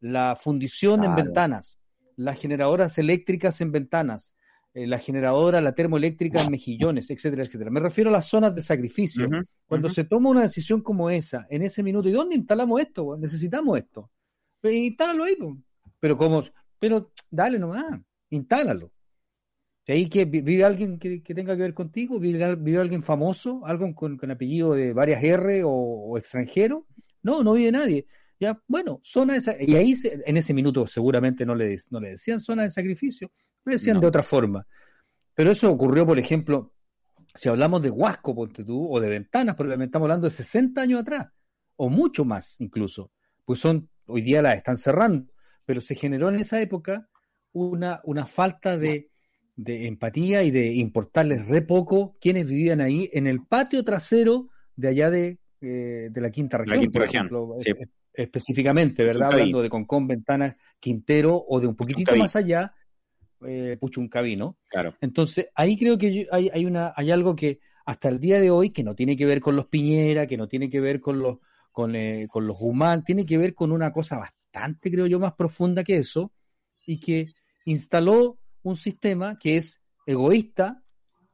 la fundición claro. en ventanas, las generadoras eléctricas en ventanas, eh, la generadora, la termoeléctrica en mejillones, etcétera, etcétera. Me refiero a las zonas de sacrificio. Uh -huh, Cuando uh -huh. se toma una decisión como esa, en ese minuto, ¿y dónde instalamos esto? Necesitamos esto. Pues, instálalo ahí. Pues. Pero como, pero dale nomás, instálalo. ¿De ahí que vive alguien que, que, tenga que ver contigo? ¿Vive, vive alguien famoso? ¿Algo con, con, apellido de varias R o, o extranjero? No, no vive nadie. Ya, bueno, zona de y ahí se, en ese minuto seguramente no le, no le decían zona de sacrificio, le decían no. de otra forma. Pero eso ocurrió, por ejemplo, si hablamos de Huasco, ponte tú, o de ventanas, porque estamos hablando de 60 años atrás, o mucho más incluso, pues son, hoy día las están cerrando, pero se generó en esa época una, una falta de, de empatía y de importarles re poco quienes vivían ahí en el patio trasero de allá de, eh, de la quinta región. La quinta región, ejemplo, sí específicamente, ¿verdad? Hablando de Concón, Ventanas, Quintero o de un poquitito Puchuncaví. más allá, eh, Puchuncaví, ¿no? Claro. Entonces, ahí creo que hay, hay, una, hay algo que hasta el día de hoy, que no tiene que ver con los Piñera, que no tiene que ver con los, con, eh, con los Guzmán, tiene que ver con una cosa bastante, creo yo, más profunda que eso, y que instaló un sistema que es egoísta,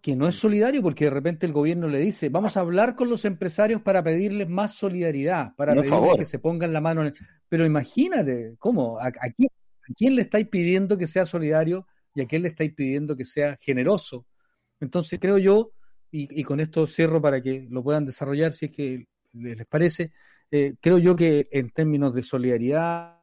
que no es solidario porque de repente el gobierno le dice, vamos a hablar con los empresarios para pedirles más solidaridad, para no, pedirles que se pongan la mano en el... Pero imagínate, ¿cómo? ¿A, a, quién, ¿A, quién, le estáis pidiendo que sea solidario y a quién le estáis pidiendo que sea generoso? Entonces creo yo, y, y con esto cierro para que lo puedan desarrollar si es que les parece, eh, creo yo que en términos de solidaridad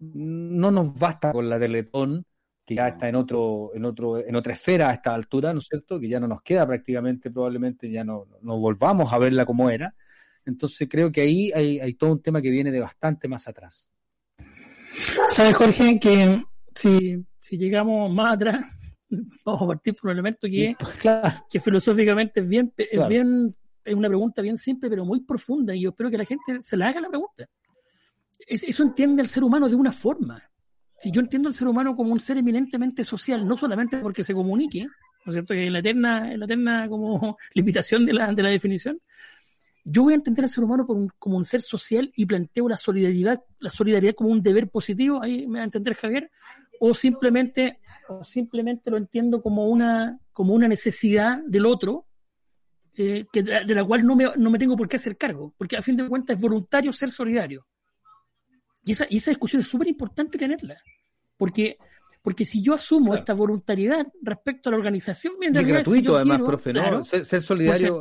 no nos basta con la Teletón, que ya está en otro, en otro, en otra esfera a esta altura, ¿no es cierto? Que ya no nos queda prácticamente, probablemente ya no, no volvamos a verla como era. Entonces creo que ahí hay, hay todo un tema que viene de bastante más atrás. ¿Sabes, Jorge, que si, si llegamos más atrás, vamos a partir por un elemento que, claro. que filosóficamente es bien, es claro. bien, es una pregunta bien simple, pero muy profunda, y yo espero que la gente se la haga la pregunta. eso entiende al ser humano de una forma. Si yo entiendo al ser humano como un ser eminentemente social, no solamente porque se comunique, ¿no es cierto? Que en la eterna, la eterna como limitación de la, de la definición, yo voy a entender al ser humano como un, ser social y planteo la solidaridad, la solidaridad como un deber positivo, ahí me va a entender Javier, o simplemente, o simplemente lo entiendo como una, como una necesidad del otro, eh, que, de la cual no me, no me tengo por qué hacer cargo, porque a fin de cuentas es voluntario ser solidario. Y esa, y esa discusión es súper importante tenerla, porque, porque si yo asumo esta voluntariedad respecto a la organización, en realidad, gratuito, además, profe, ¿no? ser, solidario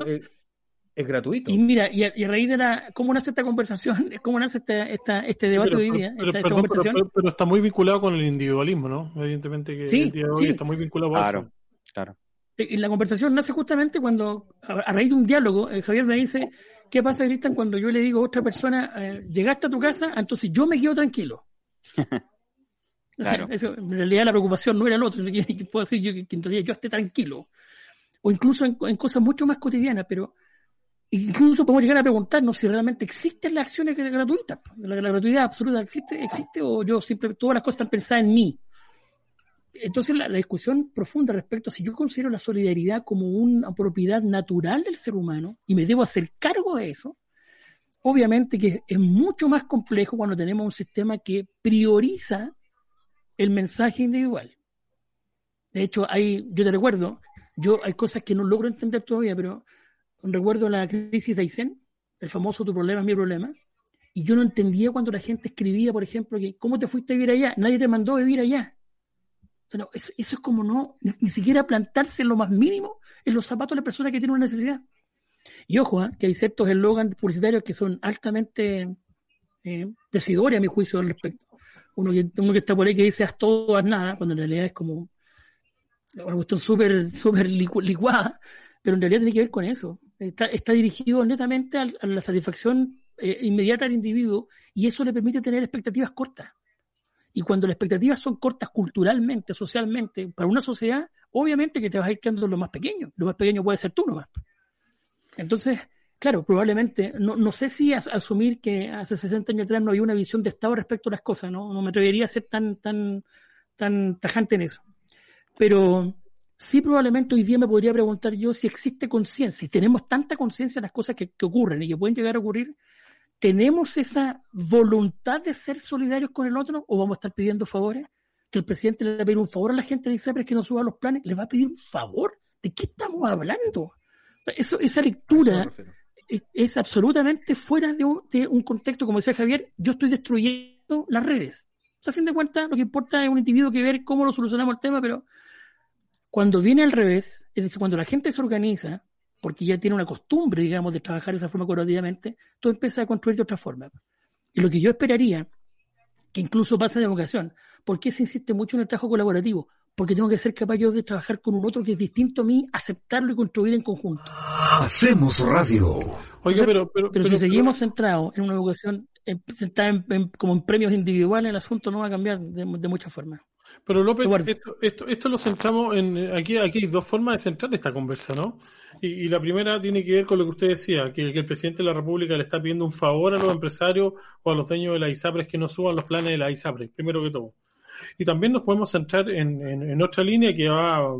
es gratuito. Y mira, y a, raíz de la, ¿cómo nace esta conversación? ¿Cómo nace esta, esta, este debate hoy día? Pero, esta, conversación? Pero, está muy vinculado con el individualismo, ¿no? Evidentemente que el día de hoy está muy vinculado claro, eso. Claro. Y la conversación nace justamente cuando, a, raíz de un diálogo, eh, Javier me dice, ¿qué pasa, Cristian, cuando yo le digo a otra persona, eh, llegaste a tu casa, entonces yo me quedo tranquilo? claro. en realidad la preocupación no era el otro, puedo decir yo, que en realidad yo esté tranquilo. O incluso en, en cosas mucho más cotidianas, pero incluso podemos llegar a preguntarnos si realmente existen las acciones gratuitas. La, gratuidad absoluta existe, existe o yo siempre, todas las cosas están pensadas en mí. Entonces la, discusión profunda respecto a si yo considero la solidaridad como una propiedad natural del ser humano y me debo hacer cargo de eso, obviamente que es mucho más complejo cuando tenemos un sistema que prioriza el mensaje individual. De hecho, hay, yo te recuerdo, yo hay cosas que no logro entender todavía, pero recuerdo la crisis de Aysén, el famoso tu problema es mi problema, y yo no entendía cuando la gente escribía, por ejemplo, que ¿cómo te fuiste a vivir allá? Nadie te mandó a vivir allá. Eso, es como no, ni, siquiera plantarse en lo más mínimo en los zapatos de la persona que tiene una necesidad. Y ojo, ¿eh? que hay ciertos eslogans publicitarios que son altamente eh, decidores a mi juicio al respecto. Uno que, uno que está por ahí que dice haz todo, haz nada, cuando en realidad es como una cuestión súper, súper licuada, pero en realidad tiene que ver con eso. Está, está dirigido netamente a, la satisfacción eh, inmediata del individuo y eso le permite tener expectativas cortas. Y cuando las expectativas son cortas culturalmente, socialmente, para una sociedad, obviamente que te vas a ir quedando lo más pequeño. Lo más pequeño puede ser tú nomás. Entonces, claro, probablemente, no, no sé si asumir que hace 60 años atrás no había una visión de Estado respecto a las cosas, ¿no? No me atrevería a ser tan, tan, tan tajante en eso. Pero, sí probablemente hoy día me podría preguntar yo si existe conciencia, y tenemos tanta conciencia de las cosas que, ocurren y que pueden llegar a ocurrir, ¿tenemos esa voluntad de ser solidarios con el otro o vamos a estar pidiendo favores? Que el presidente le va a pedir un favor a la gente de ISAPRES que no suba los planes, ¿le va a pedir un favor? ¿De qué estamos hablando? eso, esa lectura es, absolutamente fuera de un, de un contexto, como decía Javier, yo estoy destruyendo las redes. O sea, a fin de cuentas, lo que importa es un individuo que ver cómo lo solucionamos el tema, pero cuando viene al revés, es decir, cuando la gente se organiza, porque ya tiene una costumbre, digamos, de trabajar de esa forma colaborativamente, tú empiezas a construir de otra forma. Y lo que yo esperaría, que incluso pasa en educación, ¿por qué se insiste mucho en el trabajo colaborativo? Porque tengo que ser capaz yo de trabajar con un otro que es distinto a mí, aceptarlo y construir en conjunto. Hacemos radio. Oiga, pero, pero, si seguimos centrados en una educación centrada como en premios individuales, el asunto no va a cambiar de, de muchas formas. Pero López, esto, esto, esto, lo centramos en. Aquí, aquí hay dos formas de centrar esta conversa, ¿no? Y, la primera tiene que ver con lo que usted decía, que, el presidente de la República le está pidiendo un favor a los empresarios o a los dueños de la ISAPRES que no suban los planes de la ISAPRES, primero que todo. Y también nos podemos centrar en, otra línea que va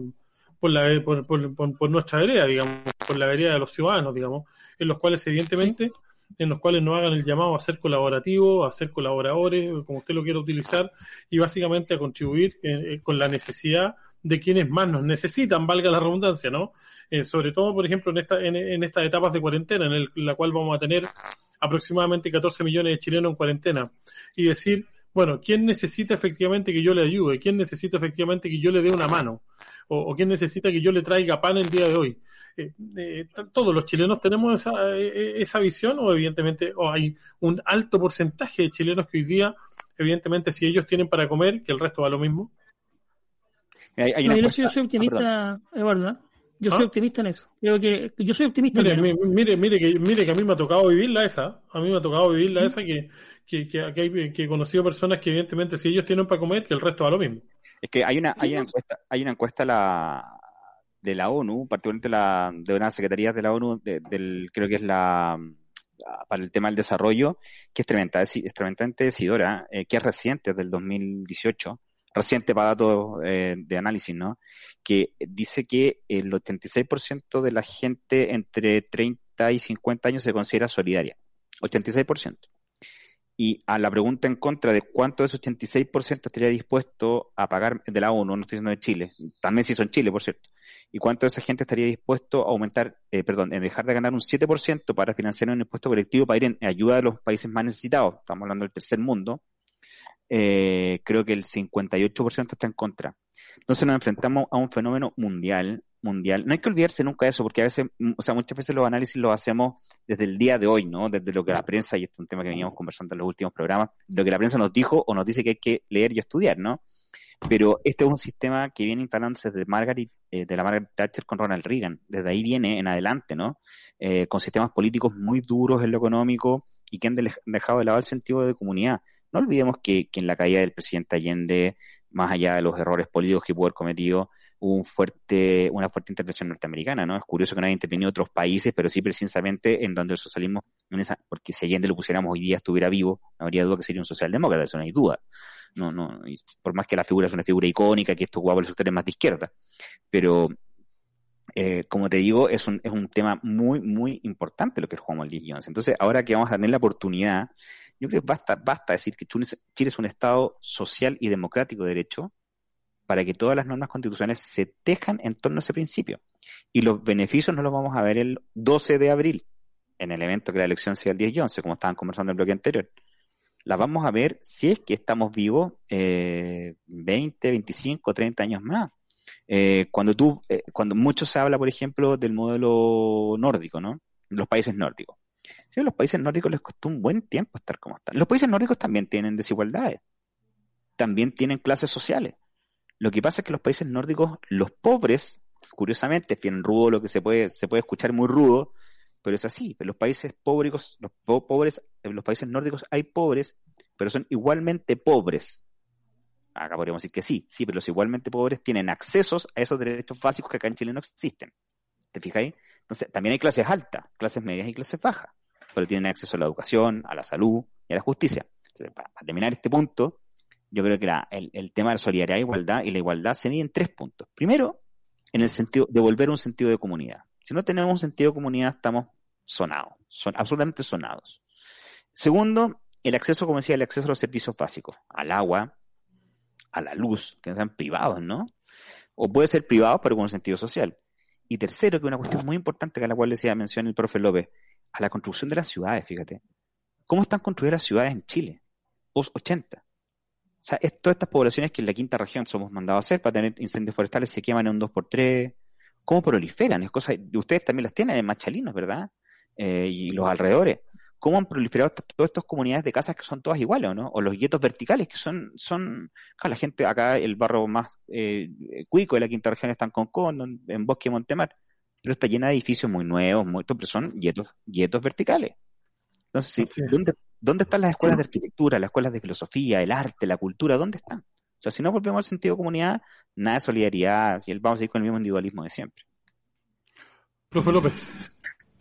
por, la, por, por, por, nuestra vereda, digamos, por la vereda de los ciudadanos, digamos, en los cuales evidentemente en los cuales nos hagan el llamado a ser colaborativo, a ser colaboradores, como usted lo quiera utilizar, y básicamente a contribuir eh, eh, con la necesidad de quienes más nos necesitan, valga la redundancia, ¿no? Eh, sobre todo, por ejemplo, en, esta, en, estas etapas de cuarentena, en, el, la cual vamos a tener aproximadamente 14 millones de chilenos en cuarentena, y decir, bueno, ¿quién necesita efectivamente que yo le ayude? ¿Quién necesita efectivamente que yo le dé una mano? ¿O, quién necesita que yo le traiga pan el día de hoy? Eh, eh, ¿Todos los chilenos tenemos esa, eh, esa visión o evidentemente o hay un alto porcentaje de chilenos que hoy día, evidentemente, si ellos tienen para comer, que el resto va lo mismo? yo, soy, optimista, Eduardo. Yo soy ¿Ah? optimista en eso. Creo que, yo soy optimista mire, mire, mire, que, mire que a mí me ha tocado vivirla esa. A mí me ha tocado vivirla esa que, que, que, hay, que he conocido personas que evidentemente si ellos tienen para comer, que el resto va lo mismo. Es que hay una, hay una encuesta, hay una encuesta la, de la ONU, particularmente la, de una secretaría de la ONU, del, creo que es la, para el tema del desarrollo, que es, tremenda, es, tremendamente decidora, eh, que es reciente, del 2018, reciente para datos eh, de análisis, ¿no? Que dice que el 86% de la gente entre 30 y 50 años se considera solidaria. 86%. Y a la pregunta en contra de cuánto de ese 86% estaría dispuesto a pagar de la ONU, no estoy diciendo de Chile, también si son Chile, por cierto, y cuánto de esa gente estaría dispuesto a aumentar, eh, perdón, en dejar de ganar un 7% para financiar un impuesto colectivo para ir en ayuda de los países más necesitados, estamos hablando del tercer mundo, eh, creo que el 58% está en contra. Entonces nos enfrentamos a un fenómeno mundial, mundial. No hay que olvidarse nunca de eso, porque a veces, mm, o sea, muchas veces los análisis los hacemos desde el día de hoy, ¿no? Desde lo que la prensa, y este es un tema que veníamos conversando en los últimos programas, lo que la prensa nos dijo o nos dice que hay que leer y estudiar, ¿no? Pero este es un sistema que viene instalándose desde Margaret, eh, de la Margaret Thatcher con Ronald Reagan. Desde ahí viene en adelante, ¿no? Eh, con sistemas políticos muy duros en lo económico y que han dejado de lado el sentido de comunidad. No olvidemos que, en la caída del presidente Allende, más allá de los errores políticos que pudo haber cometido, hubo un fuerte, una fuerte intervención norteamericana, ¿no? Es curioso que no haya intervenido otros países, pero sí precisamente en donde el socialismo, en esa, porque si Allende lo pusiéramos hoy día estuviera vivo, no habría duda que sería un socialdemócrata, eso no hay duda. No, no, por más que la figura es una figura icónica, que esto jugaba los sectores más de izquierda. Pero, eh, como te digo, es un, es un tema muy, muy importante lo que Juan Maldini Jones. Entonces, ahora que vamos a tener la oportunidad, yo creo que basta, basta decir que Chile es un Estado social y democrático de derecho para que todas las normas constitucionales se tejan en torno a ese principio. Y los beneficios no los vamos a ver el 12 de abril, en el evento que la elección sea el 10 y 11, como estaban conversando en el bloque anterior la vamos a ver si es que estamos vivos eh, 20, 25, 30 años más. Eh, cuando tú, eh, cuando mucho se habla, por ejemplo, del modelo nórdico, ¿no? Los países nórdicos. Sí, a los países nórdicos les costó un buen tiempo estar como están. Los países nórdicos también tienen desigualdades, también tienen clases sociales. Lo que pasa es que los países nórdicos, los pobres, curiosamente, bien rudo lo que se puede, se puede escuchar muy rudo, pero es así. Los países pobres, los pobres, en los países nórdicos hay pobres, pero son igualmente pobres. Acá podríamos decir que sí, sí, pero los igualmente pobres tienen accesos a esos derechos básicos que acá en Chile no existen. ¿Te fijáis? Entonces, también hay clases altas, clases medias y clases bajas, tienen acceso a la educación, a la salud y a la justicia. Para, terminar este punto, yo creo que el, tema de la solidaridad e igualdad y la igualdad se mide en tres puntos. Primero, en el sentido de volver un sentido de comunidad. Si no tenemos un sentido de comunidad, estamos sonados, son absolutamente sonados. Segundo, el acceso, como decía, el acceso a los servicios básicos, al agua, a la luz, que sean privados, ¿no? O puede ser privado, pero con un sentido social. Y tercero, que es una cuestión muy importante que a la cual decía mención el profe López, a la construcción de las ciudades, fíjate. ¿Cómo están construidas las ciudades en Chile? Os 80. O sea, todas estas poblaciones que en la quinta región somos mandados a hacer para tener incendios forestales se queman en un 2x3, cómo proliferan, es cosa, ustedes también las tienen en Machalinos, ¿verdad? Eh, y los alrededores. ¿Cómo han proliferado todas estas comunidades de casas que son todas iguales, ¿no? O los guetos verticales, que son, son, la gente acá, el barrio más eh, cuico de la quinta región está en Concón, en Bosque Montemar, pero está llena de edificios muy nuevos, muy, pero son guetos, guetos verticales. Entonces, ¿dónde, ¿dónde están las escuelas de arquitectura, las escuelas de filosofía, el arte, la cultura? ¿Dónde están? O sea, si no volvemos al sentido de comunidad, nada de solidaridad, si vamos a ir con el mismo individualismo de siempre. Profe López.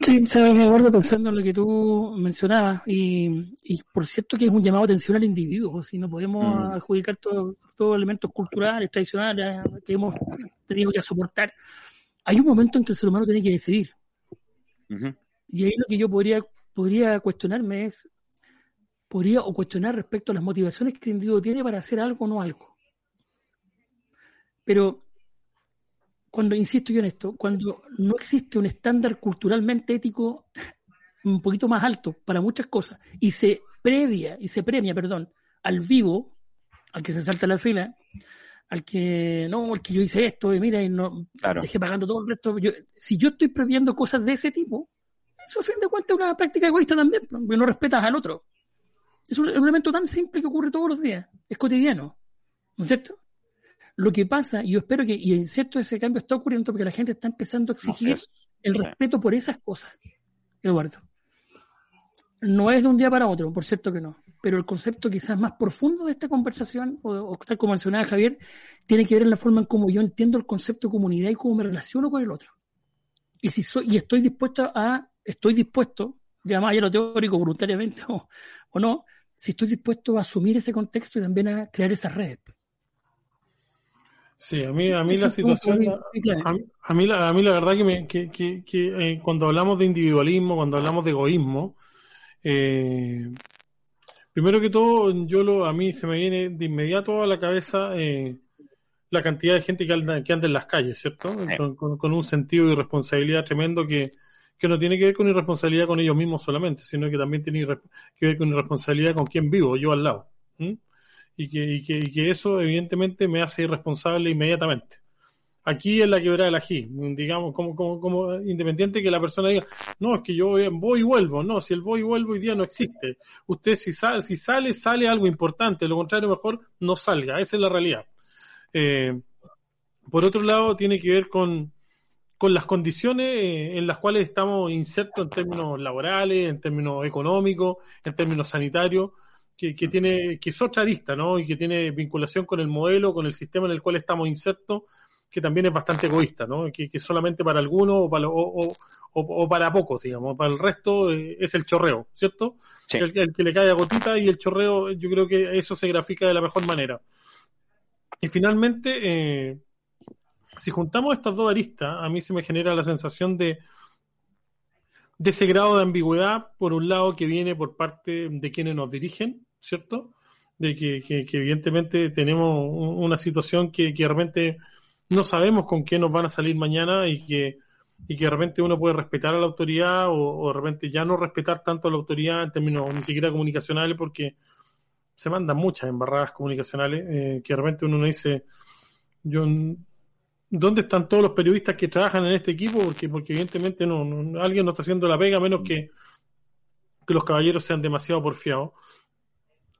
Sí, sabes, me acuerdo pensando en lo que tú mencionabas y, y por cierto que es un llamado de atención al individuo, si no podemos mm. adjudicar todos los elementos culturales, tradicionales que hemos tenido que soportar. Hay un momento en que el ser humano tiene que decidir. Y ahí lo que yo podría, podría cuestionarme es, podría o cuestionar respecto a las motivaciones que el individuo tiene para hacer algo o no algo. Pero cuando, insisto yo en esto, cuando no existe un estándar culturalmente ético un poquito más alto para muchas cosas y se previa y se premia, perdón, al vivo, al que se salta la fila, al que no, al que yo hice esto y mira y no dejé pagando todo el resto. si yo estoy previendo cosas de ese tipo, eso a fin de cuentas es una práctica egoísta también, porque no respetas al otro. Es un, elemento tan simple que ocurre todos los días, es cotidiano, ¿no es cierto? Lo que pasa, y yo espero que, y en cierto ese cambio está ocurriendo porque la gente está empezando a exigir el respeto por esas cosas, Eduardo. No es de un día para otro, por cierto que no. Pero el concepto quizás más profundo de esta conversación, o, tal como mencionaba Javier, tiene que ver en la forma en cómo yo entiendo el concepto de comunidad y cómo me relaciono con el otro. Y si soy, y estoy dispuesto a, estoy dispuesto, ya más allá lo teórico, voluntariamente o, o no, si estoy dispuesto a asumir ese contexto y también a crear esas redes. Sí, a mí, a mí la situación, a, mí, la, a mí la verdad que, me, que, que, eh, cuando hablamos de individualismo, cuando hablamos de egoísmo, eh, primero que todo, yo lo, a mí se me viene de inmediato a la cabeza eh, la cantidad de gente que anda, que anda en las calles, ¿cierto? Con, un sentido de irresponsabilidad tremendo que, que no tiene que ver con irresponsabilidad con ellos mismos solamente, sino que también tiene que ver con irresponsabilidad con quien vivo, yo al lado y que, y que, y que eso evidentemente me hace irresponsable inmediatamente. Aquí es la quebrada del ají, digamos, como, como, como independiente que la persona diga, no, es que yo voy y vuelvo, no, si el voy y vuelvo hoy día no existe. Usted si sale, si sale, sale algo importante, lo contrario mejor no salga, esa es la realidad. Eh, por otro lado, tiene que ver con, con las condiciones eh, en las cuales estamos insertos en términos laborales, en términos económicos, en términos sanitarios que, tiene, que es otra ¿no? Y que tiene vinculación con el modelo, con el sistema en el cual estamos insertos, que también es bastante egoísta, ¿no? Que, que solamente para algunos o para, o, o, para pocos, digamos. Para el resto eh, es el chorreo, ¿cierto? El, que le cae a gotita y el chorreo, yo creo que eso se grafica de la mejor manera. Y finalmente, eh, si juntamos estas dos aristas, a mí se me genera la sensación de, de ese grado de ambigüedad, por un lado, que viene por parte de quienes nos dirigen, ¿cierto? De que, que, evidentemente tenemos una situación que, que de repente no sabemos con qué nos van a salir mañana y que, y que de repente uno puede respetar a la autoridad o, de repente ya no respetar tanto a la autoridad en términos ni siquiera comunicacionales porque se mandan muchas embarradas comunicacionales eh, que de repente uno no dice yo ¿dónde están todos los periodistas que trabajan en este equipo? Porque, porque evidentemente no, alguien no está haciendo la pega menos que, que los caballeros sean demasiado porfiados.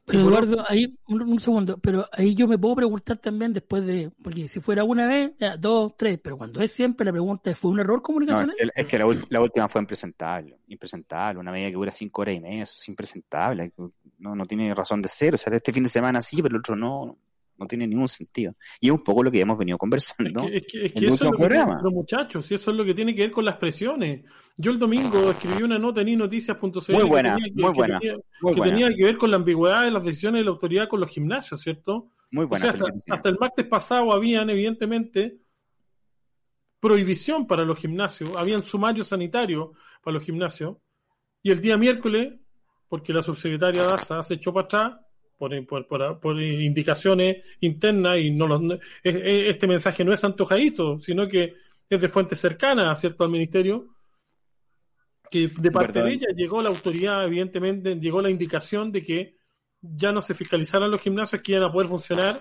Pero Eduardo, ahí, un, segundo, pero ahí yo me puedo preguntar también después de, porque si fuera una vez, ya, dos, tres, pero cuando es siempre la pregunta es, ¿fue un error comunicacional? es que, la, última fue impresentable, impresentable, una medida que dura cinco horas y media, eso es impresentable, no, no tiene razón de ser, o sea, este fin de semana sí, pero el otro no, no tiene ningún sentido. Y es un poco lo que hemos venido conversando. Es que, es que, eso es lo que los muchachos, y eso es lo que tiene que ver con las presiones. Yo el domingo escribí una nota en inoticias.cl muy buena, que tenía, muy buena, que, tenía que ver con la ambigüedad de las decisiones de la autoridad con los gimnasios, ¿cierto? Muy buena. hasta, el martes pasado habían, evidentemente, prohibición para los gimnasios, habían sumario sanitario para los gimnasios, y el día miércoles, porque la subsecretaria Daza se echó para atrás, por, por, por, indicaciones internas y no este mensaje no es antojadito, sino que es de fuentes cercanas, ¿cierto?, al ministerio, que de parte de ella llegó la autoridad, evidentemente, llegó la indicación de que ya no se fiscalizaran los gimnasios que iban a poder funcionar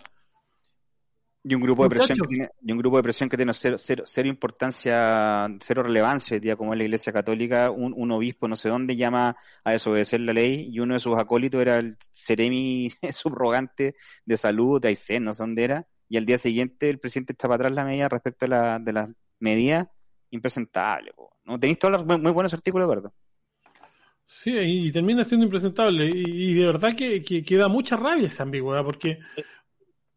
y un grupo de presión que tiene, y un grupo de presión que tiene cero, cero, importancia, cero relevancia hoy día, como es la Iglesia Católica, un, un, obispo no sé dónde llama a desobedecer la ley, y uno de sus acólitos era el seremi subrogante de salud de Aysén, no sé dónde era, y al día siguiente el presidente está para atrás la medida respecto a la, de las medidas, impresentable. ¿no? Tenéis todos los muy, buenos artículos, ¿verdad? Sí, y termina siendo impresentable. Y, de verdad que, que, que, da mucha rabia esa ambigüedad, porque...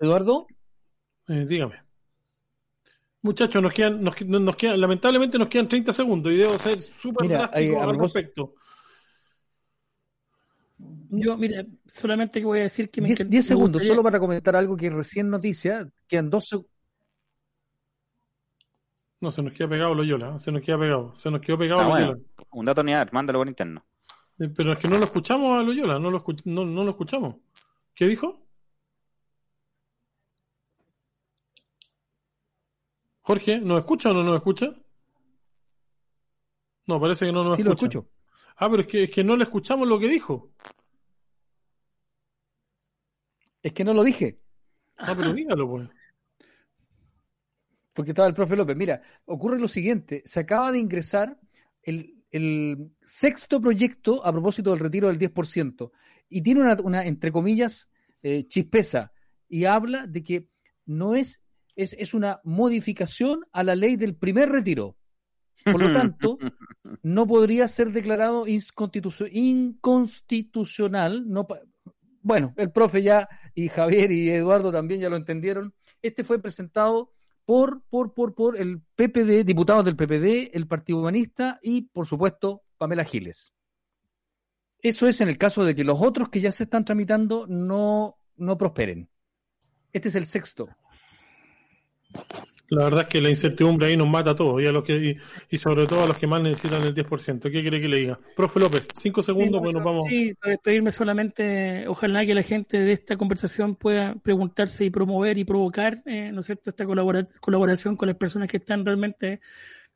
Eduardo, eh, dígame. Muchachos, nos quedan, nos, nos quedan, lamentablemente nos quedan 30 segundos y debo ser súper drástico al respecto. Yo, mira, solamente que voy a decir que me 10, segundos, solo para comentar algo que recién noticia, quedan dos segundos. No, se nos queda pegado Loyola, se nos queda pegado, se nos quedó pegado ah, Loyola. un dato near, mándalo por interno. Eh, pero es que no lo escuchamos a Loyola, no lo, no, no lo escuchamos. ¿Qué dijo? Jorge, ¿nos escucha o no nos escucha? No, parece que no nos sí, escucha. lo escucho. Ah, pero es que, es que no le escuchamos lo que dijo. Es que no lo dije. Ah, pero dígalo, pues. Porque estaba el profe López. Mira, ocurre lo siguiente. Se acaba de ingresar el, el sexto proyecto a propósito del retiro del 10%. Y tiene una, una entre comillas, eh, chispeza. Y habla de que no es es, es una modificación a la ley del primer retiro. Por lo tanto, no podría ser declarado inconstitucional. No, bueno, el profe ya y Javier y Eduardo también ya lo entendieron. Este fue presentado por, por, por, por el PPD, diputados del PPD, el Partido Humanista y, por supuesto, Pamela Giles. Eso es en el caso de que los otros que ya se están tramitando no, no prosperen. Este es el sexto. La verdad es que la incertidumbre ahí nos mata a todos y, a los que, y, sobre todo a los que más necesitan el 10%. ¿Qué quiere que le diga? Profe López, cinco segundos, pues nos vamos. Sí, para despedirme solamente, ojalá que la gente de esta conversación pueda preguntarse y promover y provocar, eh, ¿no es cierto?, esta colaboración con las personas que están realmente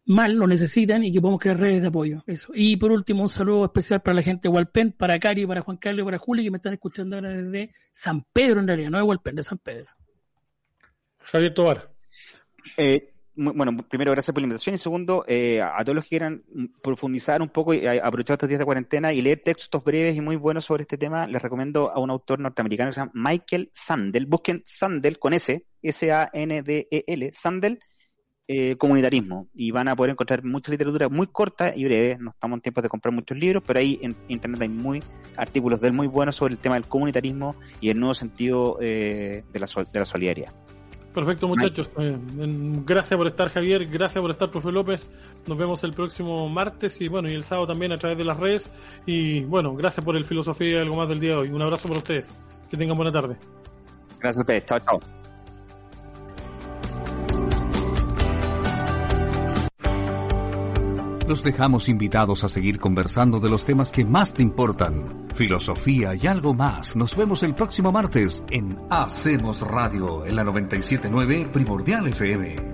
mal, lo necesitan y que podemos crear redes de apoyo. Eso. Y por último, un saludo especial para la gente de Hualpén, para Cari, para Juan Carlos y para Juli, que me están escuchando ahora desde San Pedro, en realidad, no de Hualpén, de San Pedro. Javier Tobar. Eh, bueno, primero, gracias por la invitación. Y segundo, eh, a todos los que quieran profundizar un poco y aprovechar estos días de cuarentena y leer textos breves y muy buenos sobre este tema, les recomiendo a un autor norteamericano que se llama Michael Sandel. Busquen Sandel con S, S-A-N-D-E-L, Sandel, eh, comunitarismo. Y van a poder encontrar mucha literatura muy corta y breve. No estamos en tiempo de comprar muchos libros, pero ahí en internet hay muy artículos de él muy buenos sobre el tema del comunitarismo y el nuevo sentido de, la, de la solidaridad. Perfecto, muchachos. Eh, gracias por estar, Javier. Gracias por estar, profe López. Nos vemos el próximo martes y bueno, y el sábado también a través de las redes. Y bueno, gracias por el filosofía y algo más del día de hoy. Un abrazo para ustedes. Que tengan buena tarde. Gracias a ustedes. Chao, chao. Los dejamos invitados a seguir conversando de los temas que más te importan. Filosofía y algo más. Nos vemos el próximo martes en Hacemos Radio en la 979 Primordial FM.